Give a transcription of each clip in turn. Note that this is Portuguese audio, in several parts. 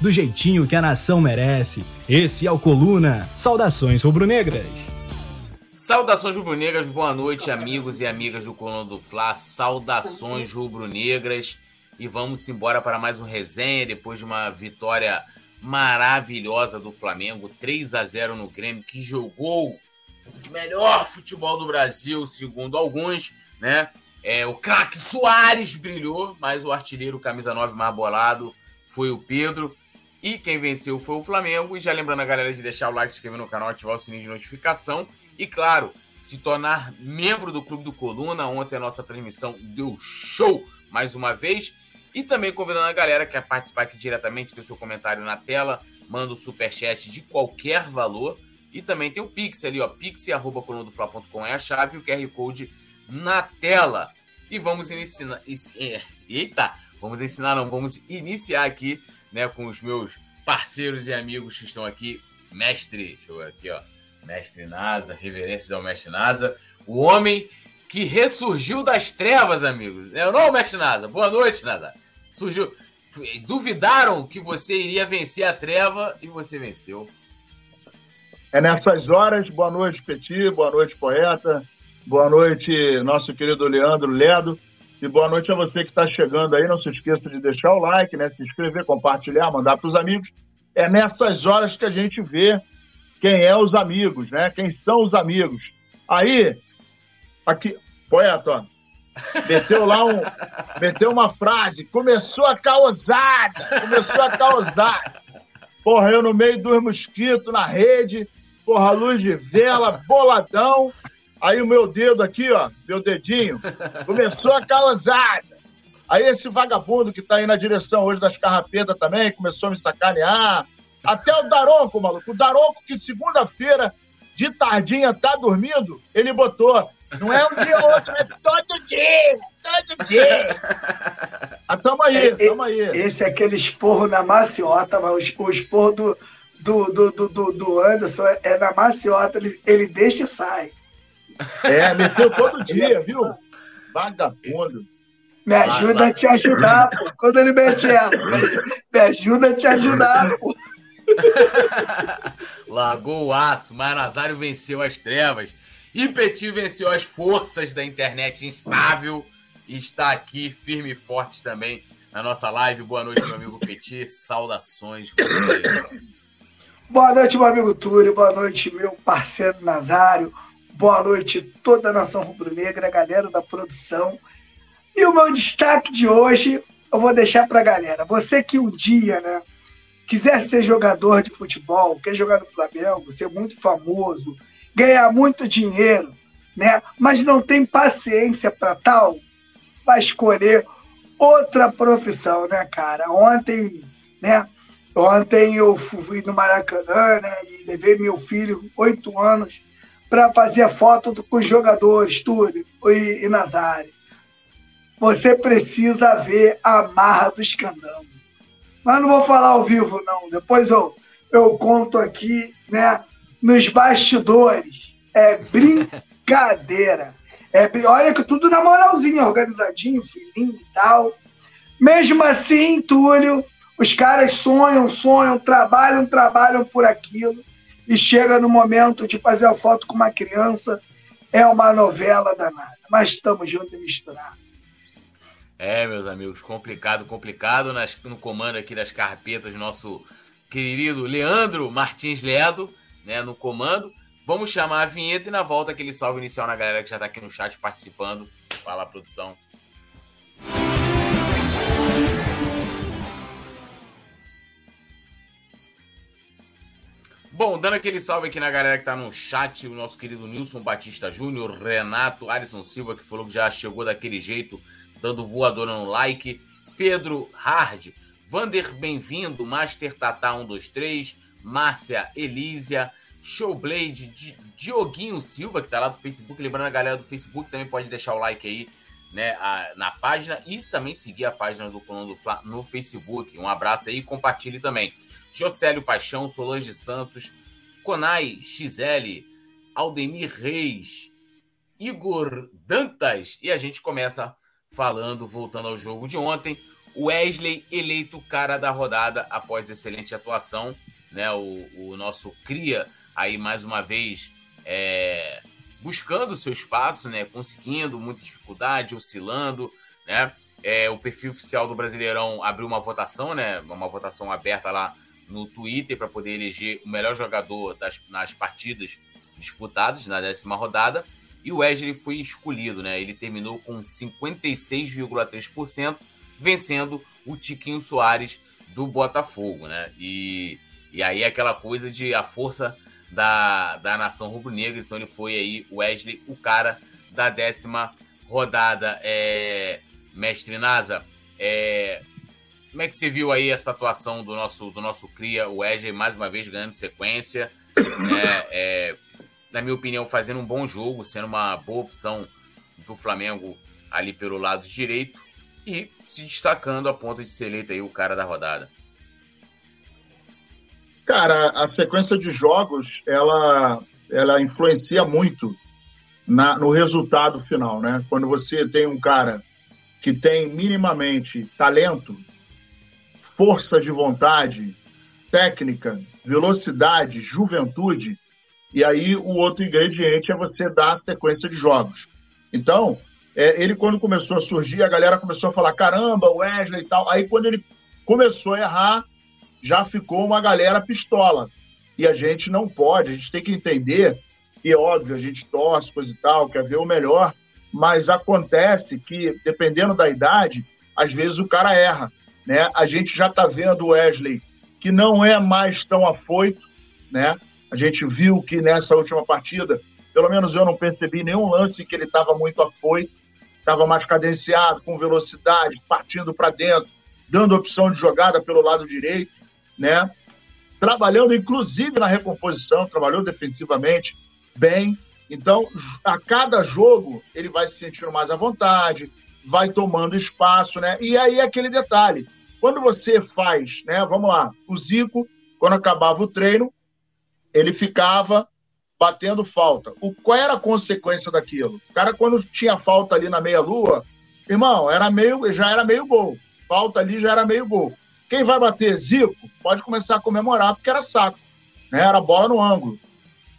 do jeitinho que a nação merece. Esse é o Coluna. Saudações rubro-negras. Saudações rubro-negras, boa noite, amigos e amigas do Coluna do Fla. Saudações rubro-negras. E vamos embora para mais um resenha depois de uma vitória maravilhosa do Flamengo, 3 a 0 no Grêmio, que jogou o melhor futebol do Brasil, segundo alguns, né? É, o craque Soares brilhou, mas o artilheiro camisa 9 mais bolado foi o Pedro. E quem venceu foi o Flamengo. E já lembrando a galera de deixar o like, se inscrever no canal, ativar o sininho de notificação. E claro, se tornar membro do Clube do Coluna. Ontem a nossa transmissão deu show mais uma vez. E também convidando a galera que quer participar aqui diretamente, ter seu comentário na tela, manda o superchat de qualquer valor. E também tem o Pix ali, ó, pix.colunadofla.com é a chave, o QR Code na tela. E vamos ensinar. É, eita! Vamos ensinar, não, vamos iniciar aqui né, com os meus parceiros e amigos que estão aqui. Mestre, deixa eu ver aqui, ó. Mestre Nasa, reverências ao Mestre Nasa. O homem que ressurgiu das trevas, amigos. É não, Mestre Nasa? Boa noite, Nasa. Surgiu. Duvidaram que você iria vencer a treva e você venceu. É nessas horas. Boa noite, Petit. Boa noite, poeta. Boa noite, nosso querido Leandro Ledo. E boa noite a você que está chegando aí. Não se esqueça de deixar o like, né? se inscrever, compartilhar, mandar para os amigos. É nessas horas que a gente vê quem é os amigos, né? Quem são os amigos. Aí, aqui, poeta, meteu lá um, meteu uma frase, começou a causada, começou a causar. Porra, eu no meio dos mosquitos, na rede, porra, luz de vela, boladão. Aí o meu dedo aqui, ó, meu dedinho, começou a causar. Aí esse vagabundo que tá aí na direção hoje das carrapetas também começou a me sacanear. Até o Daronco, maluco. O Daronco que segunda-feira, de tardinha, tá dormindo, ele botou. Não é um dia ou outro, é todo dia, todo dia. Ah, tamo aí, é, tamo aí. Esse é aquele esporro na maciota, mas o esporro do, do, do, do, do Anderson é, é na maciota, ele, ele deixa e sai. É, meteu todo dia, viu? Vagabundo. Me ajuda a te ajudar, pô. Quando ele mete essa, me ajuda a te ajudar, pô. Largou o aço, mas Nazário venceu as trevas. E Petit venceu as forças da internet instável. E está aqui firme e forte também na nossa live. Boa noite, meu amigo Petit. Saudações. Boa noite, meu amigo Túlio. Boa noite, meu parceiro Nazário. Boa noite, toda a nação rubro-negra, galera da produção. E o meu destaque de hoje eu vou deixar para a galera. Você que um dia, né, quiser ser jogador de futebol, quer jogar no Flamengo, ser muito famoso, ganhar muito dinheiro, né, mas não tem paciência para tal, vai escolher outra profissão, né, cara? Ontem, né, ontem eu fui no Maracanã, né, e levei meu filho, oito anos, para fazer foto com os jogadores, Túlio e, e Nazário. Você precisa ver a marra do escandão. Mas não vou falar ao vivo, não. Depois eu, eu conto aqui, né? Nos bastidores. É brincadeira. É, olha que tudo na moralzinha, organizadinho, fininho e tal. Mesmo assim, Túlio, os caras sonham, sonham, trabalham, trabalham por aquilo e chega no momento de fazer a foto com uma criança, é uma novela danada. Mas estamos juntos e misturados. É, meus amigos, complicado, complicado. Nas, no comando aqui das carpetas, nosso querido Leandro Martins Ledo, né, no comando. Vamos chamar a vinheta e na volta aquele salve inicial na galera que já está aqui no chat participando. Fala, produção. Bom, dando aquele salve aqui na galera que tá no chat, o nosso querido Nilson Batista Júnior, Renato, Alisson Silva, que falou que já chegou daquele jeito, dando voadora no like, Pedro Hard, Vander, bem-vindo, Master Tata 123, Márcia Elísia, Showblade, Dioguinho Silva, que tá lá do Facebook. Lembrando a galera do Facebook também pode deixar o like aí né, a, na página e também seguir a página do Coluna do Fla no Facebook. Um abraço aí e compartilhe também. Jocélio Paixão, Solange Santos, Conai XL, Aldemir Reis, Igor Dantas. E a gente começa falando, voltando ao jogo de ontem. Wesley eleito cara da rodada após excelente atuação. Né, o, o nosso Cria aí mais uma vez é, buscando seu espaço, né? Conseguindo muita dificuldade, oscilando, né? É, o perfil oficial do Brasileirão abriu uma votação, né? Uma votação aberta lá no Twitter para poder eleger o melhor jogador das, nas partidas disputadas na décima rodada. E o Wesley foi escolhido, né? Ele terminou com 56,3%, vencendo o Tiquinho Soares do Botafogo, né? E, e aí aquela coisa de a força da, da nação rubro-negra. Então ele foi aí, Wesley, o cara da décima rodada. É, mestre Nasa, é, como é que você viu aí essa atuação do nosso, do nosso Cria, o Wesley, mais uma vez ganhando sequência? Né, é, na minha opinião, fazendo um bom jogo, sendo uma boa opção do Flamengo ali pelo lado direito e se destacando a ponto de ser eleito aí o cara da rodada. Cara, a sequência de jogos, ela, ela influencia muito na, no resultado final, né? Quando você tem um cara que tem minimamente talento, força de vontade, técnica, velocidade, juventude, e aí o outro ingrediente é você dar sequência de jogos. Então, é, ele quando começou a surgir, a galera começou a falar, caramba, Wesley e tal. Aí quando ele começou a errar, já ficou uma galera pistola. E a gente não pode, a gente tem que entender, e é óbvio, a gente torce, coisa e tal, quer ver o melhor, mas acontece que, dependendo da idade, às vezes o cara erra. Né? A gente já está vendo o Wesley, que não é mais tão afoito, né? A gente viu que nessa última partida, pelo menos eu não percebi nenhum lance que ele estava muito afoito, estava mais cadenciado, com velocidade, partindo para dentro, dando opção de jogada pelo lado direito né? Trabalhando inclusive na recomposição, trabalhou defensivamente bem. Então, a cada jogo ele vai se sentindo mais à vontade, vai tomando espaço, né? E aí aquele detalhe, quando você faz, né? Vamos lá, o Zico, quando acabava o treino, ele ficava batendo falta. O qual era a consequência daquilo? O cara quando tinha falta ali na meia lua, irmão, era meio, já era meio gol. Falta ali já era meio gol. Quem vai bater Zico pode começar a comemorar porque era saco, né? era bola no ângulo.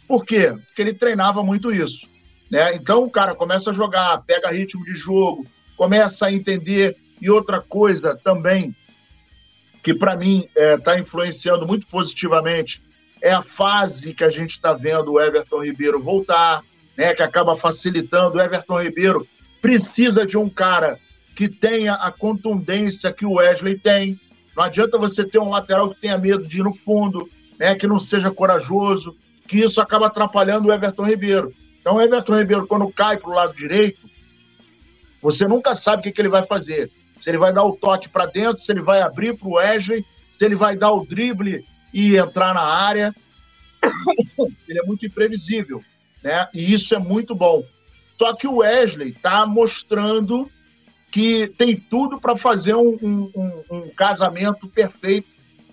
Por quê? Porque ele treinava muito isso. Né? Então o cara começa a jogar, pega ritmo de jogo, começa a entender. E outra coisa também que para mim está é, tá influenciando muito positivamente é a fase que a gente está vendo o Everton Ribeiro voltar, né, que acaba facilitando. O Everton Ribeiro precisa de um cara que tenha a contundência que o Wesley tem, não adianta você ter um lateral que tenha medo de ir no fundo, né, que não seja corajoso, que isso acaba atrapalhando o Everton Ribeiro. Então, o Everton Ribeiro, quando cai para o lado direito, você nunca sabe o que, que ele vai fazer. Se ele vai dar o toque para dentro, se ele vai abrir para o Wesley, se ele vai dar o drible e entrar na área. ele é muito imprevisível, né? E isso é muito bom. Só que o Wesley está mostrando que tem tudo para fazer um, um, um, casamento perfeito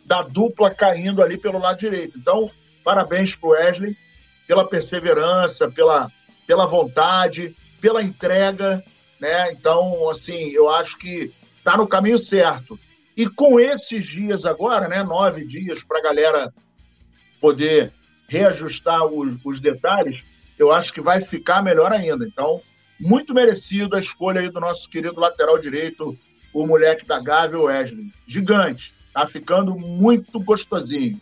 da dupla caindo ali pelo lado direito. Então, parabéns para o Wesley pela perseverança, pela, pela vontade, pela entrega, né? Então, assim, eu acho que está no caminho certo. E com esses dias agora, né, nove dias para a galera poder reajustar os, os detalhes, eu acho que vai ficar melhor ainda. Então, muito merecido a escolha aí do nosso querido lateral direito, o moleque da Gávea, Wesley. Gigante. Tá ficando muito gostosinho.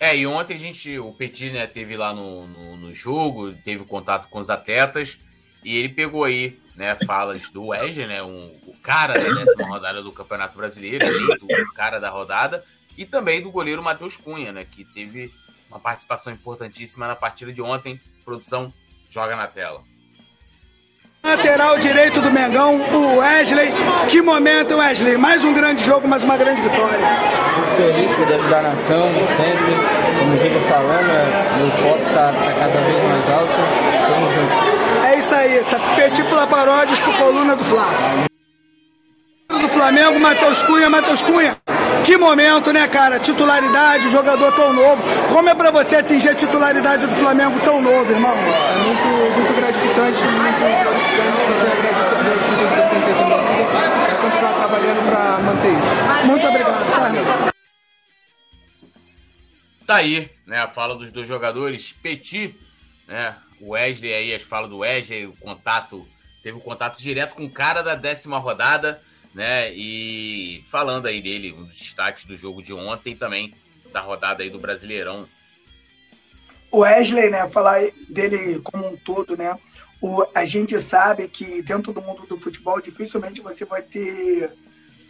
É, e ontem a gente, o Petit, né, teve lá no, no, no jogo, teve contato com os atletas, e ele pegou aí, né, falas do Wesley, né, um, o cara da décima rodada do Campeonato Brasileiro, o cara da rodada, e também do goleiro Matheus Cunha, né, que teve uma participação importantíssima na partida de ontem. Produção, joga na tela. Lateral direito do Mengão, o Wesley. Que momento, Wesley. Mais um grande jogo, mais uma grande vitória. Muito feliz por ajudar a nação, sempre, como vinha falando, é cada vez mais alta. Tamo junto. Tá Petit Paródias pro Coluna do. Do Flamengo, Matheus Cunha, Matheus Cunha. Que momento, né, cara? Titularidade, jogador tão novo. Como é pra você atingir a titularidade do Flamengo tão novo, irmão? É muito, muito gratificante, muito gratificante. Só que agradecer a Deus por tudo que eu tenho feito. É continuar trabalhando pra manter isso. Muito obrigado, tá? Tá aí, né? A fala dos dois jogadores. Petit, né? O Wesley aí, as falas do Wesley, o contato. Teve o um contato direto com o cara da décima rodada, né? E falando aí dele, um dos destaques do jogo de ontem também, da rodada aí do Brasileirão. O Wesley, né? Falar dele como um todo, né? O, a gente sabe que dentro do mundo do futebol dificilmente você vai ter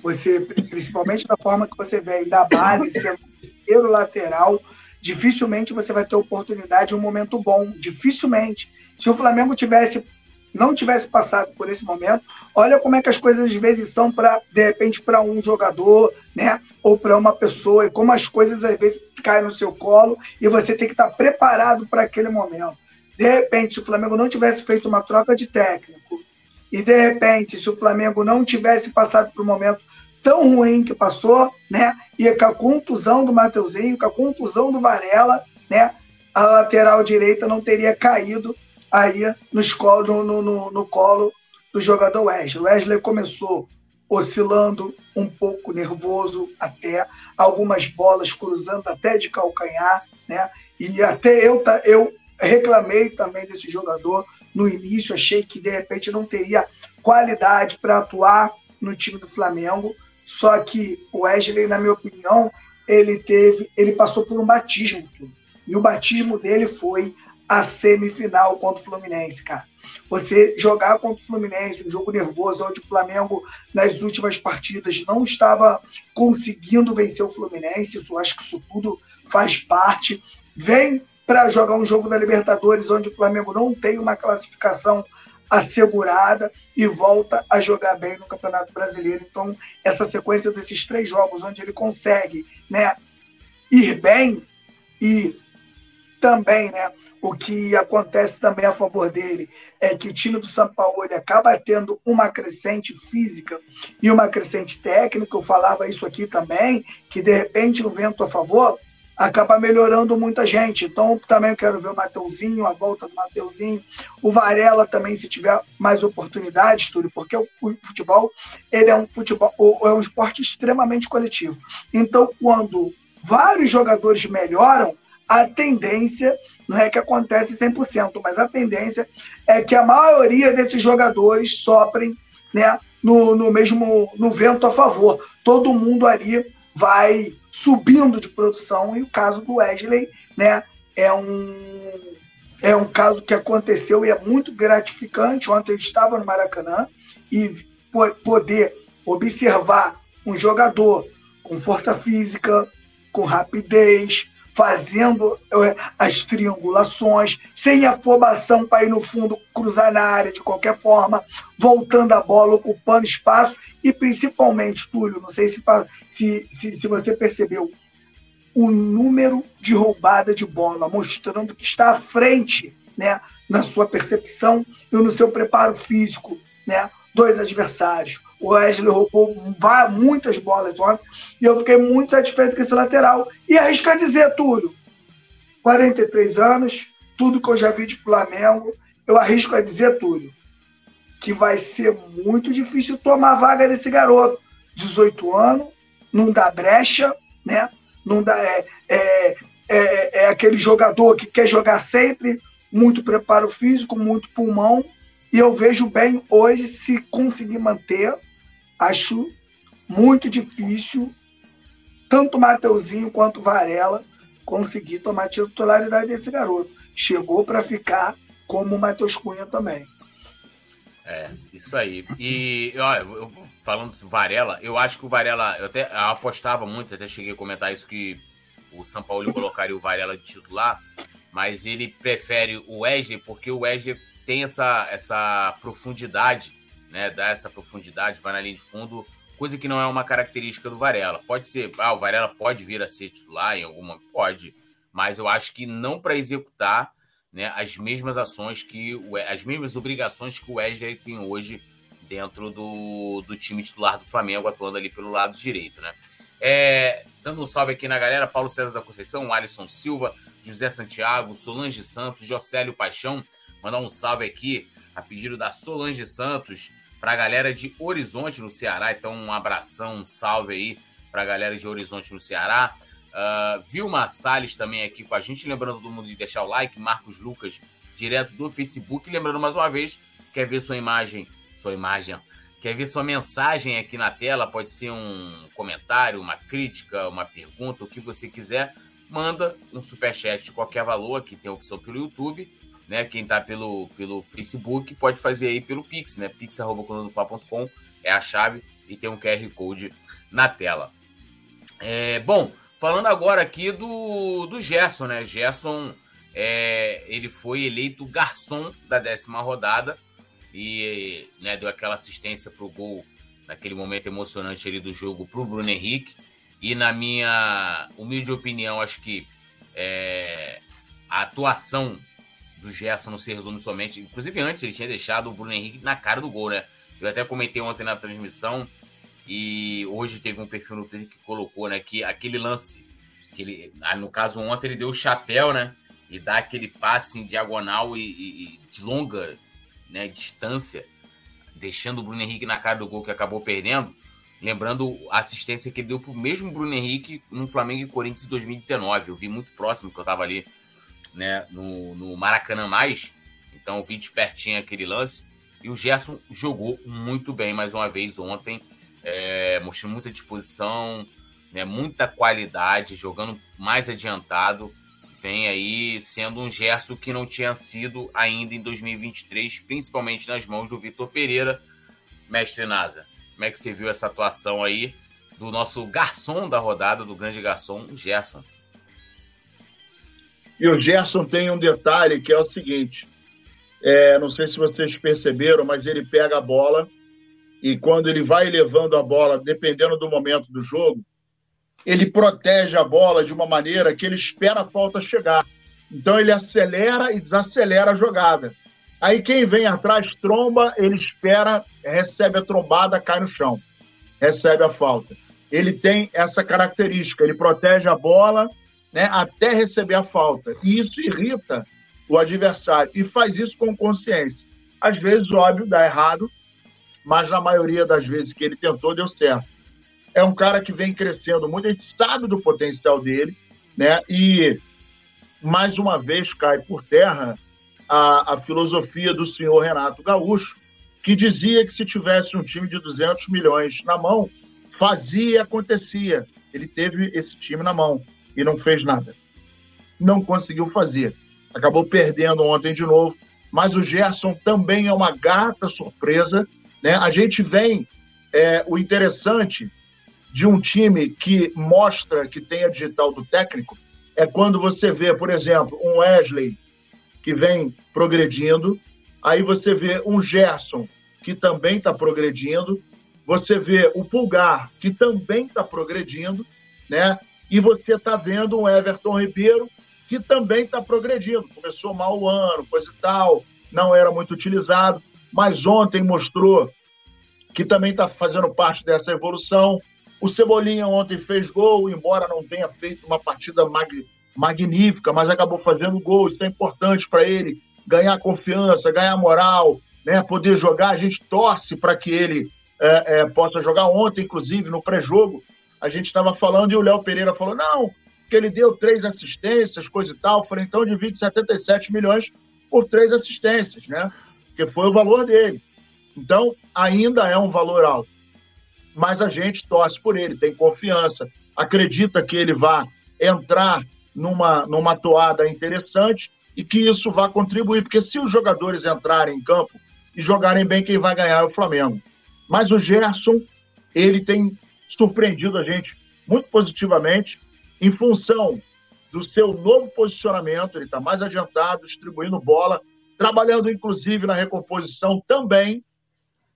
você principalmente da forma que você vem da base sendo terceiro lateral dificilmente você vai ter oportunidade em um momento bom. Dificilmente. Se o Flamengo tivesse não tivesse passado por esse momento olha como é que as coisas às vezes são para de repente para um jogador né? Ou para uma pessoa e como as coisas às vezes caem no seu colo e você tem que estar preparado para aquele momento. De repente se o Flamengo não tivesse feito uma troca de técnico e de repente, se o Flamengo não tivesse passado por um momento tão ruim que passou, né? E com a contusão do Mateuzinho, com a contusão do Varela, né? A lateral direita não teria caído aí no, no, no, no colo do jogador Wesley. O Wesley começou oscilando um pouco nervoso até algumas bolas cruzando até de calcanhar, né? E até eu eu reclamei também desse jogador no início, achei que de repente não teria qualidade para atuar no time do Flamengo. Só que o Wesley, na minha opinião, ele teve, ele passou por um batismo. E o batismo dele foi a semifinal contra o Fluminense, cara. Você jogar contra o Fluminense, um jogo nervoso, onde o Flamengo, nas últimas partidas, não estava conseguindo vencer o Fluminense, isso acho que isso tudo faz parte. Vem para jogar um jogo da Libertadores, onde o Flamengo não tem uma classificação assegurada e volta a jogar bem no Campeonato Brasileiro. Então, essa sequência desses três jogos, onde ele consegue né, ir bem e também, né, o que acontece também a favor dele é que o time do São Paulo ele acaba tendo uma crescente física e uma crescente técnica. Eu falava isso aqui também, que de repente o vento a favor acaba melhorando muita gente. Então, também quero ver o Mateuzinho, a volta do Mateuzinho, o Varela também, se tiver mais oportunidades, Túlio, porque o futebol ele é um futebol, é um esporte extremamente coletivo. Então, quando vários jogadores melhoram, a tendência não é que acontece 100%, mas a tendência é que a maioria desses jogadores sofrem né, no, no mesmo no vento a favor. Todo mundo ali vai subindo de produção e o caso do Wesley, né, é um é um caso que aconteceu e é muito gratificante. Ontem eu estava no Maracanã e poder observar um jogador com força física, com rapidez, fazendo é, as triangulações, sem afobação para ir no fundo, cruzar na área de qualquer forma, voltando a bola, ocupando espaço e principalmente, Túlio, não sei se, se, se, se você percebeu, o número de roubada de bola, mostrando que está à frente né, na sua percepção e no seu preparo físico, né, dois adversários. O Wesley roubou muitas bolas ontem e eu fiquei muito satisfeito com esse lateral. E arrisco a dizer, Túlio, 43 anos, tudo que eu já vi de Flamengo, eu arrisco a dizer, Túlio, que vai ser muito difícil tomar a vaga desse garoto. 18 anos, não dá brecha, né? Não dá, é, é, é, é aquele jogador que quer jogar sempre, muito preparo físico, muito pulmão, e eu vejo bem hoje se conseguir manter, acho muito difícil, tanto Mateuzinho quanto Varela conseguir tomar titularidade desse garoto. Chegou para ficar como o Matheus Cunha também. É, isso aí. E, olha, eu, falando do Varela, eu acho que o Varela, eu até apostava muito, até cheguei a comentar isso, que o São Paulo colocaria o Varela de titular, mas ele prefere o Wesley porque o Wesley tem essa, essa profundidade, né? Dá essa profundidade, vai na linha de fundo, coisa que não é uma característica do Varela. Pode ser, ah, o Varela pode vir a ser titular em alguma. Pode, mas eu acho que não para executar né, as mesmas ações que as mesmas obrigações que o Wesley tem hoje dentro do, do time titular do Flamengo, atuando ali pelo lado direito, né? É, dando um salve aqui na galera, Paulo César da Conceição, Alisson Silva, José Santiago, Solange Santos, Jocélio Paixão, mandar um salve aqui a pedido da Solange Santos para a galera de Horizonte no Ceará, então um abração, um salve aí para a galera de Horizonte no Ceará. Uh, Vilma Salles também aqui com a gente. Lembrando todo mundo de deixar o like. Marcos Lucas, direto do Facebook. Lembrando mais uma vez, quer ver sua imagem, sua imagem, quer ver sua mensagem aqui na tela? Pode ser um comentário, uma crítica, uma pergunta, o que você quiser. Manda um superchat de qualquer valor, aqui tem opção pelo YouTube. Né? Quem está pelo, pelo Facebook pode fazer aí pelo Pix, né? pix.com é a chave e tem um QR Code na tela. É, bom, Falando agora aqui do, do Gerson, né? Gerson, é, ele foi eleito garçom da décima rodada e né, deu aquela assistência para o gol naquele momento emocionante ali do jogo para o Bruno Henrique. E na minha humilde opinião, acho que é, a atuação do Gerson não se resume somente. Inclusive, antes ele tinha deixado o Bruno Henrique na cara do gol, né? Eu até comentei ontem na transmissão e hoje teve um perfil no Twitter que colocou, né, que aquele lance, que ele, ah, no caso ontem ele deu o chapéu, né, e dá aquele passe em diagonal e, e, de longa né, distância, deixando o Bruno Henrique na cara do gol que acabou perdendo. Lembrando a assistência que ele deu pro mesmo Bruno Henrique no Flamengo e Corinthians em 2019. Eu vi muito próximo, que eu tava ali né, no, no Maracanã mais. Então eu vi de pertinho aquele lance. E o Gerson jogou muito bem mais uma vez ontem é, muita disposição, né, muita qualidade, jogando mais adiantado. Vem aí sendo um gesto que não tinha sido ainda em 2023, principalmente nas mãos do Vitor Pereira. Mestre Nasa, como é que você viu essa atuação aí do nosso garçom da rodada, do grande garçom, Gerson? E o Gerson tem um detalhe que é o seguinte: é, não sei se vocês perceberam, mas ele pega a bola e quando ele vai levando a bola, dependendo do momento do jogo, ele protege a bola de uma maneira que ele espera a falta chegar. Então ele acelera e desacelera a jogada. Aí quem vem atrás tromba, ele espera, recebe a trombada, cai no chão, recebe a falta. Ele tem essa característica, ele protege a bola né, até receber a falta. E isso irrita o adversário e faz isso com consciência. Às vezes, óbvio, dá errado, mas na maioria das vezes que ele tentou, deu certo. É um cara que vem crescendo muito, a gente sabe do potencial dele, né? E, mais uma vez, cai por terra a, a filosofia do senhor Renato Gaúcho, que dizia que se tivesse um time de 200 milhões na mão, fazia e acontecia. Ele teve esse time na mão e não fez nada. Não conseguiu fazer. Acabou perdendo ontem de novo. Mas o Gerson também é uma gata surpresa né? A gente vem, é, o interessante de um time que mostra que tem a digital do técnico é quando você vê, por exemplo, um Wesley que vem progredindo, aí você vê um Gerson que também está progredindo, você vê o Pulgar que também está progredindo, né? E você está vendo um Everton Ribeiro que também está progredindo. Começou mal o ano, coisa e tal, não era muito utilizado mas ontem mostrou que também está fazendo parte dessa evolução. O Cebolinha ontem fez gol, embora não tenha feito uma partida mag magnífica, mas acabou fazendo gol. Isso é importante para ele ganhar confiança, ganhar moral, né? poder jogar. A gente torce para que ele é, é, possa jogar. Ontem, inclusive, no pré-jogo, a gente estava falando e o Léo Pereira falou: não, que ele deu três assistências, coisa e tal. Eu falei, então divide 77 milhões por três assistências, né? que foi o valor dele. Então, ainda é um valor alto. Mas a gente torce por ele, tem confiança, acredita que ele vai entrar numa, numa toada interessante e que isso vai contribuir, porque se os jogadores entrarem em campo e jogarem bem, quem vai ganhar é o Flamengo. Mas o Gerson, ele tem surpreendido a gente muito positivamente em função do seu novo posicionamento, ele está mais adiantado, distribuindo bola, trabalhando inclusive na recomposição também,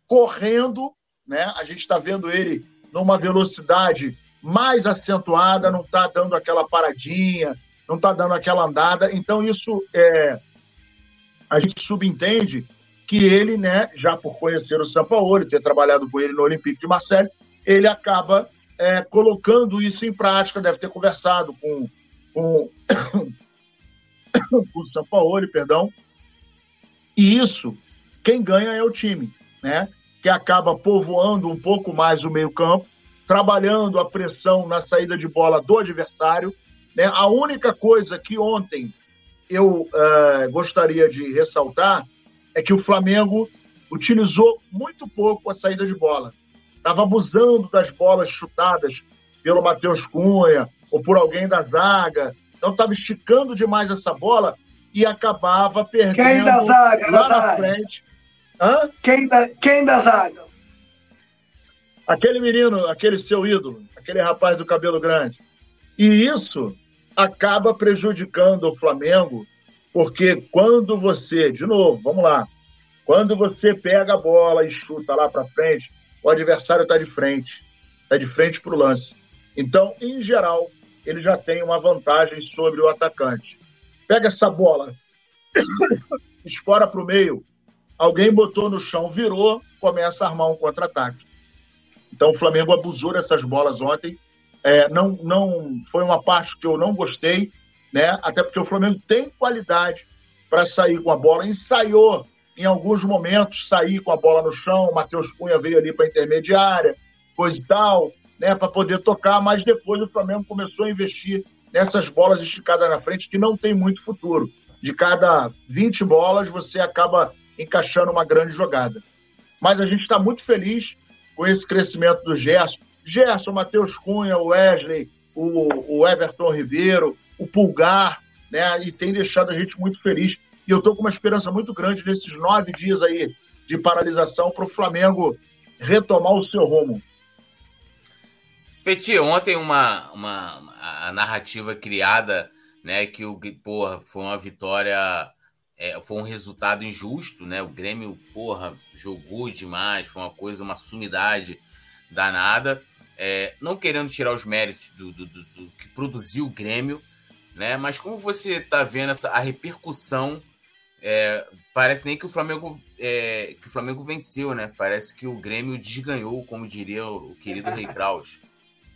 correndo, né? A gente está vendo ele numa velocidade mais acentuada, não está dando aquela paradinha, não está dando aquela andada. Então, isso é, a gente subentende que ele, né, já por conhecer o Sampaoli, ter trabalhado com ele no Olympique de Marseille, ele acaba é, colocando isso em prática, deve ter conversado com, com, com o Sampaoli, perdão, e isso, quem ganha é o time, né, que acaba povoando um pouco mais o meio campo, trabalhando a pressão na saída de bola do adversário, né, a única coisa que ontem eu uh, gostaria de ressaltar é que o Flamengo utilizou muito pouco a saída de bola. Estava abusando das bolas chutadas pelo Matheus Cunha ou por alguém da zaga. Então estava esticando demais essa bola e acabava perdendo quem da zaga, lá da na zaga? frente. Hã? Quem da, quem da zaga? Aquele menino, aquele seu ídolo, aquele rapaz do cabelo grande. E isso acaba prejudicando o Flamengo porque quando você, de novo, vamos lá, quando você pega a bola e chuta lá para frente, o adversário está de frente, está de frente para o lance. Então, em geral, ele já tem uma vantagem sobre o atacante. Pega essa bola, escora para o meio, alguém botou no chão, virou, começa a armar um contra-ataque. Então, o Flamengo abusou dessas bolas ontem. É, não, não foi uma parte que eu não gostei, né? Até porque o Flamengo tem qualidade para sair com a bola, ensaiou em alguns momentos sair com a bola no chão, o Matheus Cunha veio ali para intermediária, coisa e tal, né, para poder tocar, mas depois o Flamengo começou a investir nessas bolas esticadas na frente que não tem muito futuro. De cada 20 bolas, você acaba encaixando uma grande jogada. Mas a gente está muito feliz com esse crescimento do Gerson. Gerson, Matheus Cunha, Wesley, o, o Everton Ribeiro, o Pulgar, né? E tem deixado a gente muito feliz. E eu estou com uma esperança muito grande nesses nove dias aí de paralisação para o Flamengo retomar o seu rumo. Petit, ontem uma, uma a narrativa criada, né, que o porra, foi uma vitória, é, foi um resultado injusto, né? O Grêmio, porra, jogou demais, foi uma coisa, uma sumidade danada. É, não querendo tirar os méritos do, do, do, do que produziu o Grêmio, né? Mas como você está vendo essa, a repercussão? É, parece nem que o Flamengo é, que o Flamengo venceu, né? Parece que o Grêmio desganhou, como diria o querido Rei Kraus.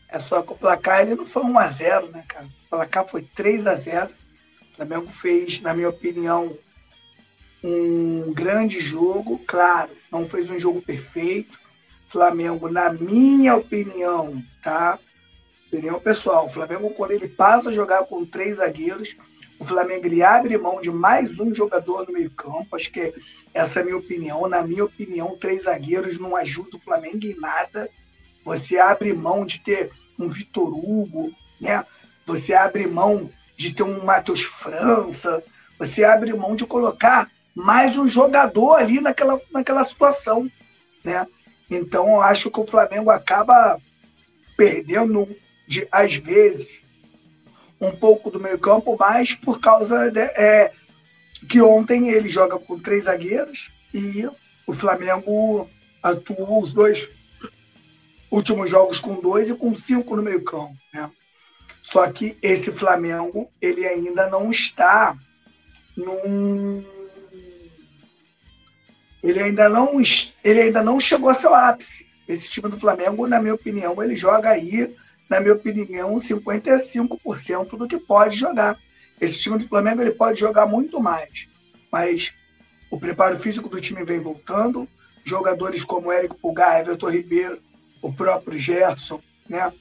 É só que o placar ele não foi 1 a 0 né, cara? O placar foi 3 a 0 O Flamengo fez, na minha opinião, um grande jogo. Claro, não fez um jogo perfeito. Flamengo, na minha opinião, tá? Opinião pessoal, o Flamengo, quando ele passa a jogar com três zagueiros, o Flamengo ele abre mão de mais um jogador no meio-campo. Acho que essa é a minha opinião. Na minha opinião, três zagueiros não ajudam o Flamengo em nada. Você abre mão de ter um Vitor Hugo, né? Você abre mão de ter um Matheus França. Você abre mão de colocar mais um jogador ali naquela, naquela situação, né? Então, eu acho que o Flamengo acaba perdendo, de, às vezes, um pouco do meio campo, mas por causa de, é, que ontem ele joga com três zagueiros e o Flamengo atuou os dois últimos jogos com dois e com cinco no meio campo. Né? Só que esse Flamengo ele ainda não está num ele ainda não ele ainda não chegou ao seu ápice. Esse time do Flamengo, na minha opinião, ele joga aí, na minha opinião, 55% do que pode jogar. Esse time do Flamengo ele pode jogar muito mais, mas o preparo físico do time vem voltando. Jogadores como Érico Pulgar, Everton Ribeiro, o próprio Gerson, né?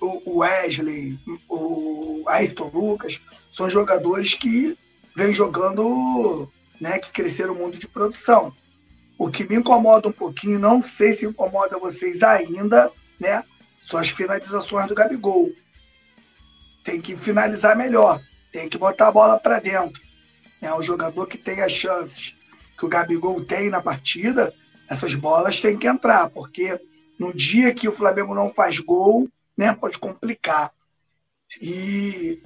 o Wesley, o Ayrton Lucas, são jogadores que vêm jogando, né, que cresceram muito de produção. O que me incomoda um pouquinho, não sei se incomoda vocês ainda, né? São as finalizações do Gabigol. Tem que finalizar melhor, tem que botar a bola para dentro. É o jogador que tem as chances que o Gabigol tem na partida, essas bolas têm que entrar, porque no dia que o Flamengo não faz gol, né, pode complicar. E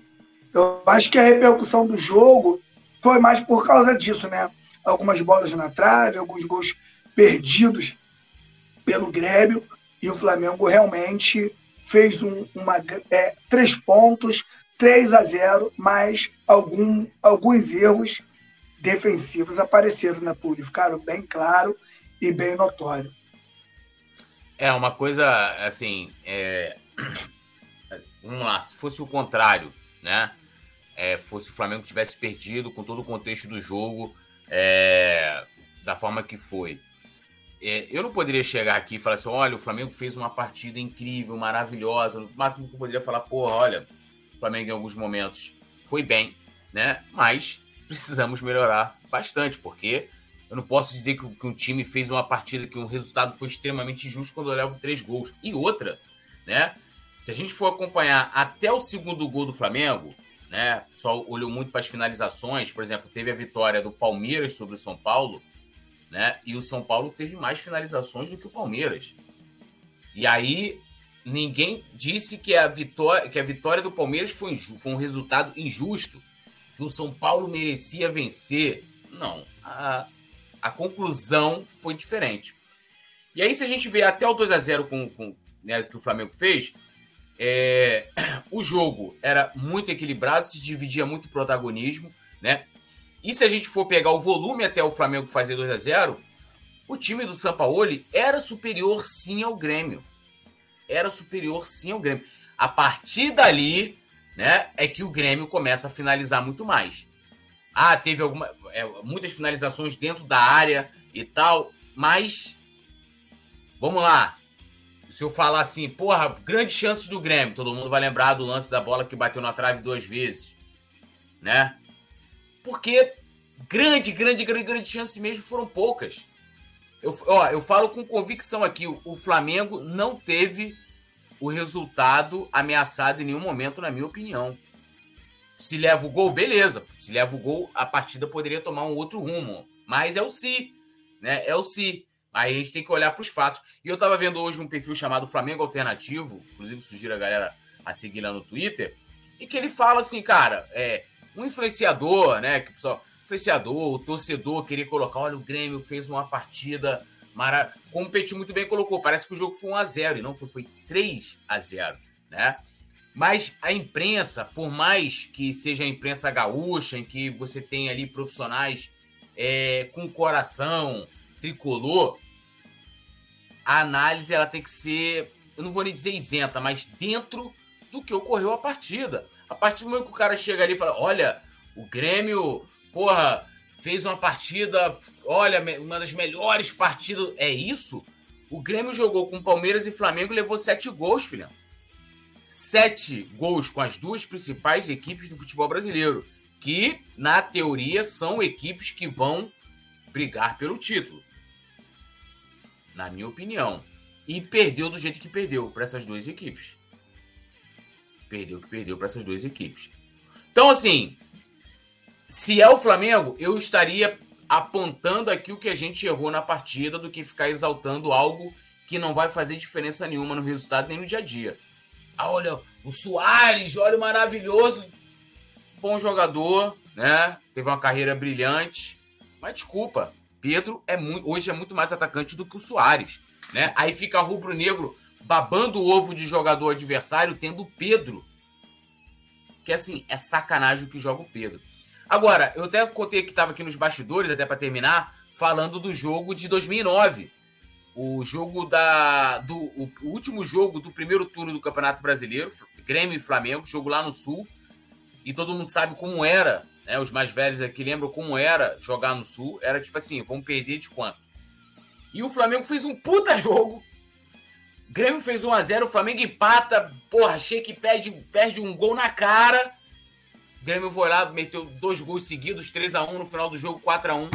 eu acho que a repercussão do jogo foi mais por causa disso, né? algumas bolas na trave, alguns gols perdidos pelo Grêmio, e o Flamengo realmente fez um, uma, é, três pontos, 3 a 0, mas algum, alguns erros defensivos apareceram, né, Túlio? Ficaram bem claro e bem notório. É, uma coisa, assim, é... vamos lá, se fosse o contrário, né? É, fosse o Flamengo tivesse perdido com todo o contexto do jogo, é... da forma que foi. É, eu não poderia chegar aqui e falar assim: olha, o Flamengo fez uma partida incrível, maravilhosa. No máximo que eu poderia falar, porra, olha, o Flamengo em alguns momentos foi bem, né? Mas precisamos melhorar bastante, porque eu não posso dizer que, que um time fez uma partida que um resultado foi extremamente injusto quando eu levo três gols. E outra, né? Se a gente for acompanhar até o segundo gol do Flamengo, né? Só olhou muito para as finalizações. Por exemplo, teve a vitória do Palmeiras sobre o São Paulo né? E o São Paulo teve mais finalizações do que o Palmeiras. E aí ninguém disse que a vitória, que a vitória do Palmeiras foi, foi um resultado injusto, que o São Paulo merecia vencer. Não, a, a conclusão foi diferente. E aí, se a gente vê até o 2 a 0 com, com né, que o Flamengo fez, é, o jogo era muito equilibrado, se dividia muito protagonismo, né? E se a gente for pegar o volume até o Flamengo fazer 2 a 0 o time do Sampaoli era superior sim ao Grêmio. Era superior sim ao Grêmio. A partir dali, né, é que o Grêmio começa a finalizar muito mais. Ah, teve alguma, é, muitas finalizações dentro da área e tal, mas vamos lá. Se eu falar assim, porra, grandes chances do Grêmio, todo mundo vai lembrar do lance da bola que bateu na trave duas vezes, né? Porque grande, grande, grande, grande chance mesmo foram poucas. Eu, ó, eu falo com convicção aqui: o, Flamengo não teve o resultado ameaçado em nenhum momento, na minha opinião. Se leva o gol, beleza. Se leva o gol, a partida poderia tomar um outro rumo. Mas é o se, né? É o se. Aí a gente tem que olhar para os fatos. E eu estava vendo hoje um perfil chamado Flamengo Alternativo, inclusive sugiro a galera a seguir lá no Twitter, e que ele fala assim, cara, é, um influenciador, né? Que o pessoal, influenciador, o torcedor querer colocar, olha, o Grêmio fez uma partida maravilhosa. Como o Petit muito bem colocou, parece que o jogo foi 1 a 0 e não foi, foi 3 a 0 né? Mas a imprensa, por mais que seja a imprensa gaúcha, em que você tem ali profissionais é, com coração, tricolor, a análise ela tem que ser, eu não vou nem dizer isenta, mas dentro do que ocorreu a partida. A partir do momento que o cara chega ali e fala: olha, o Grêmio, porra, fez uma partida, olha, uma das melhores partidas. É isso? O Grêmio jogou com Palmeiras e Flamengo e levou sete gols, filhão. Sete gols com as duas principais equipes do futebol brasileiro. Que, na teoria, são equipes que vão brigar pelo título. Na minha opinião. E perdeu do jeito que perdeu para essas duas equipes perdeu que perdeu para essas duas equipes. Então, assim, se é o Flamengo, eu estaria apontando aqui o que a gente errou na partida do que ficar exaltando algo que não vai fazer diferença nenhuma no resultado nem no dia a dia. Ah, olha, o Soares, olha o maravilhoso, bom jogador, né? Teve uma carreira brilhante, mas desculpa, Pedro é muito, hoje é muito mais atacante do que o Soares, né? Aí fica rubro-negro babando o ovo de jogador adversário, tendo o Pedro. Que assim, é sacanagem o que joga o Pedro. Agora, eu até contei que estava aqui nos bastidores, até para terminar, falando do jogo de 2009. O jogo da. Do, o, o último jogo do primeiro turno do Campeonato Brasileiro, Grêmio e Flamengo, jogo lá no Sul. E todo mundo sabe como era, né? Os mais velhos aqui lembram como era jogar no Sul. Era tipo assim, vamos perder de quanto? E o Flamengo fez um puta jogo, Grêmio fez 1x0, o Flamengo empata. Porra, achei que perde, perde um gol na cara. O Grêmio foi lá, meteu dois gols seguidos, 3x1 no final do jogo, 4x1.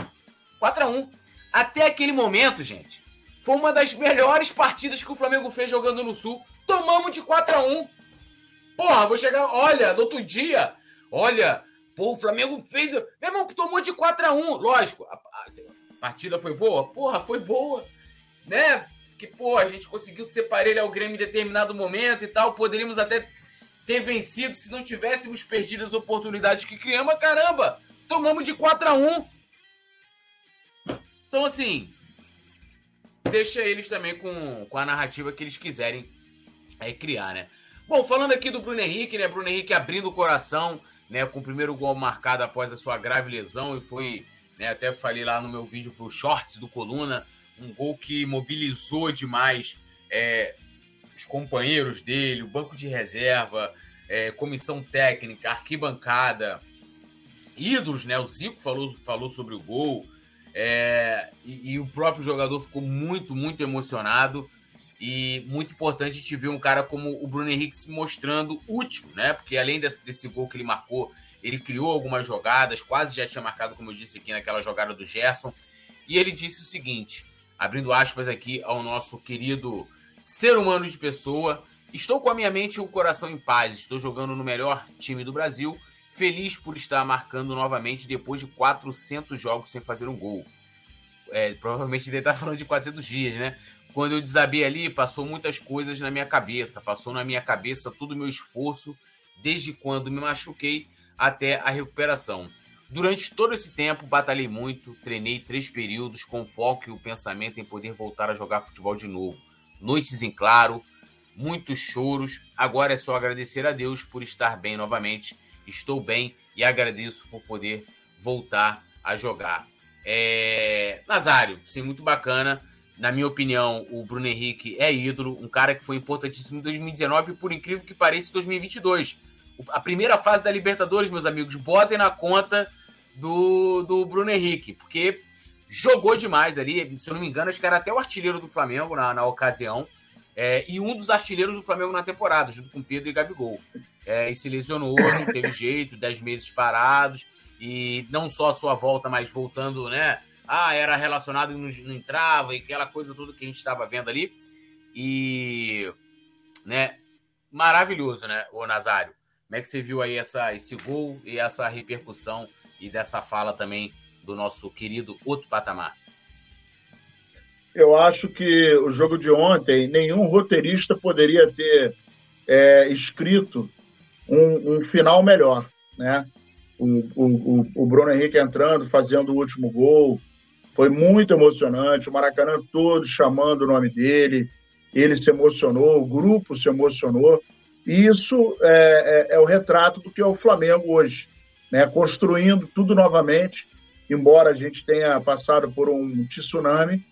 4x1. Até aquele momento, gente, foi uma das melhores partidas que o Flamengo fez jogando no Sul. Tomamos de 4x1. Porra, vou chegar. Olha, no outro dia. Olha, pô, o Flamengo fez. Meu irmão, tomou de 4x1. Lógico, a, partida foi boa? Porra, foi boa. Né? Que, pô, a gente conseguiu separar ele ao Grêmio em determinado momento e tal. Poderíamos até ter vencido se não tivéssemos perdido as oportunidades que criamos. Caramba, tomamos de 4 a 1 Então, assim, deixa eles também com, com a narrativa que eles quiserem é, criar, né? Bom, falando aqui do Bruno Henrique, né? Bruno Henrique abrindo o coração, né? Com o primeiro gol marcado após a sua grave lesão e foi né? Até falei lá no meu vídeo pro Shorts do Coluna, um gol que mobilizou demais é, os companheiros dele, o banco de reserva, é, comissão técnica, arquibancada, ídolos, né? O Zico falou, falou sobre o gol. É, e, e, o próprio jogador ficou muito, muito emocionado. E muito importante te ver um cara como o Bruno Henrique se mostrando útil, né? Porque além desse, desse gol que ele marcou, ele criou algumas jogadas, quase já tinha marcado, como eu disse aqui, naquela jogada do Gerson. E ele disse o seguinte, abrindo aspas aqui ao nosso querido ser humano de pessoa: Estou com a minha mente e o coração em paz, estou jogando no melhor time do Brasil, feliz por estar marcando novamente depois de 400 jogos sem fazer um gol. É, provavelmente ele está falando de 400 dias, né? Quando eu desabei ali, passou muitas coisas na minha cabeça. Passou na minha cabeça todo o meu esforço, desde quando me machuquei até a recuperação. Durante todo esse tempo, batalhei muito, treinei três períodos com foco e o pensamento em poder voltar a jogar futebol de novo. Noites em claro, muitos choros. Agora é só agradecer a Deus por estar bem novamente. Estou bem e agradeço por poder voltar a jogar. É... Nazário, sim, muito bacana. Na minha opinião, o Bruno Henrique é ídolo, um cara que foi importantíssimo em 2019 e, por incrível que pareça, em 2022. A primeira fase da Libertadores, meus amigos, botem na conta do, do Bruno Henrique, porque jogou demais ali. Se eu não me engano, acho que era até o artilheiro do Flamengo na, na ocasião. É, e um dos artilheiros do Flamengo na temporada, junto com Pedro e Gabigol. É, e se lesionou, não teve jeito, 10 meses parados. E não só a sua volta, mas voltando, né? ah, era relacionado e não, não entrava, e aquela coisa toda que a gente estava vendo ali. E, né, maravilhoso, né, o Nazário? Como é que você viu aí essa, esse gol e essa repercussão e dessa fala também do nosso querido outro patamar? Eu acho que o jogo de ontem, nenhum roteirista poderia ter é, escrito um, um, final melhor, né? O, o, o Bruno Henrique entrando, fazendo o último gol, foi muito emocionante, o Maracanã todo chamando o nome dele, ele se emocionou, o grupo se emocionou. E isso é, é, é o retrato do que é o Flamengo hoje, né? construindo tudo novamente, embora a gente tenha passado por um tsunami,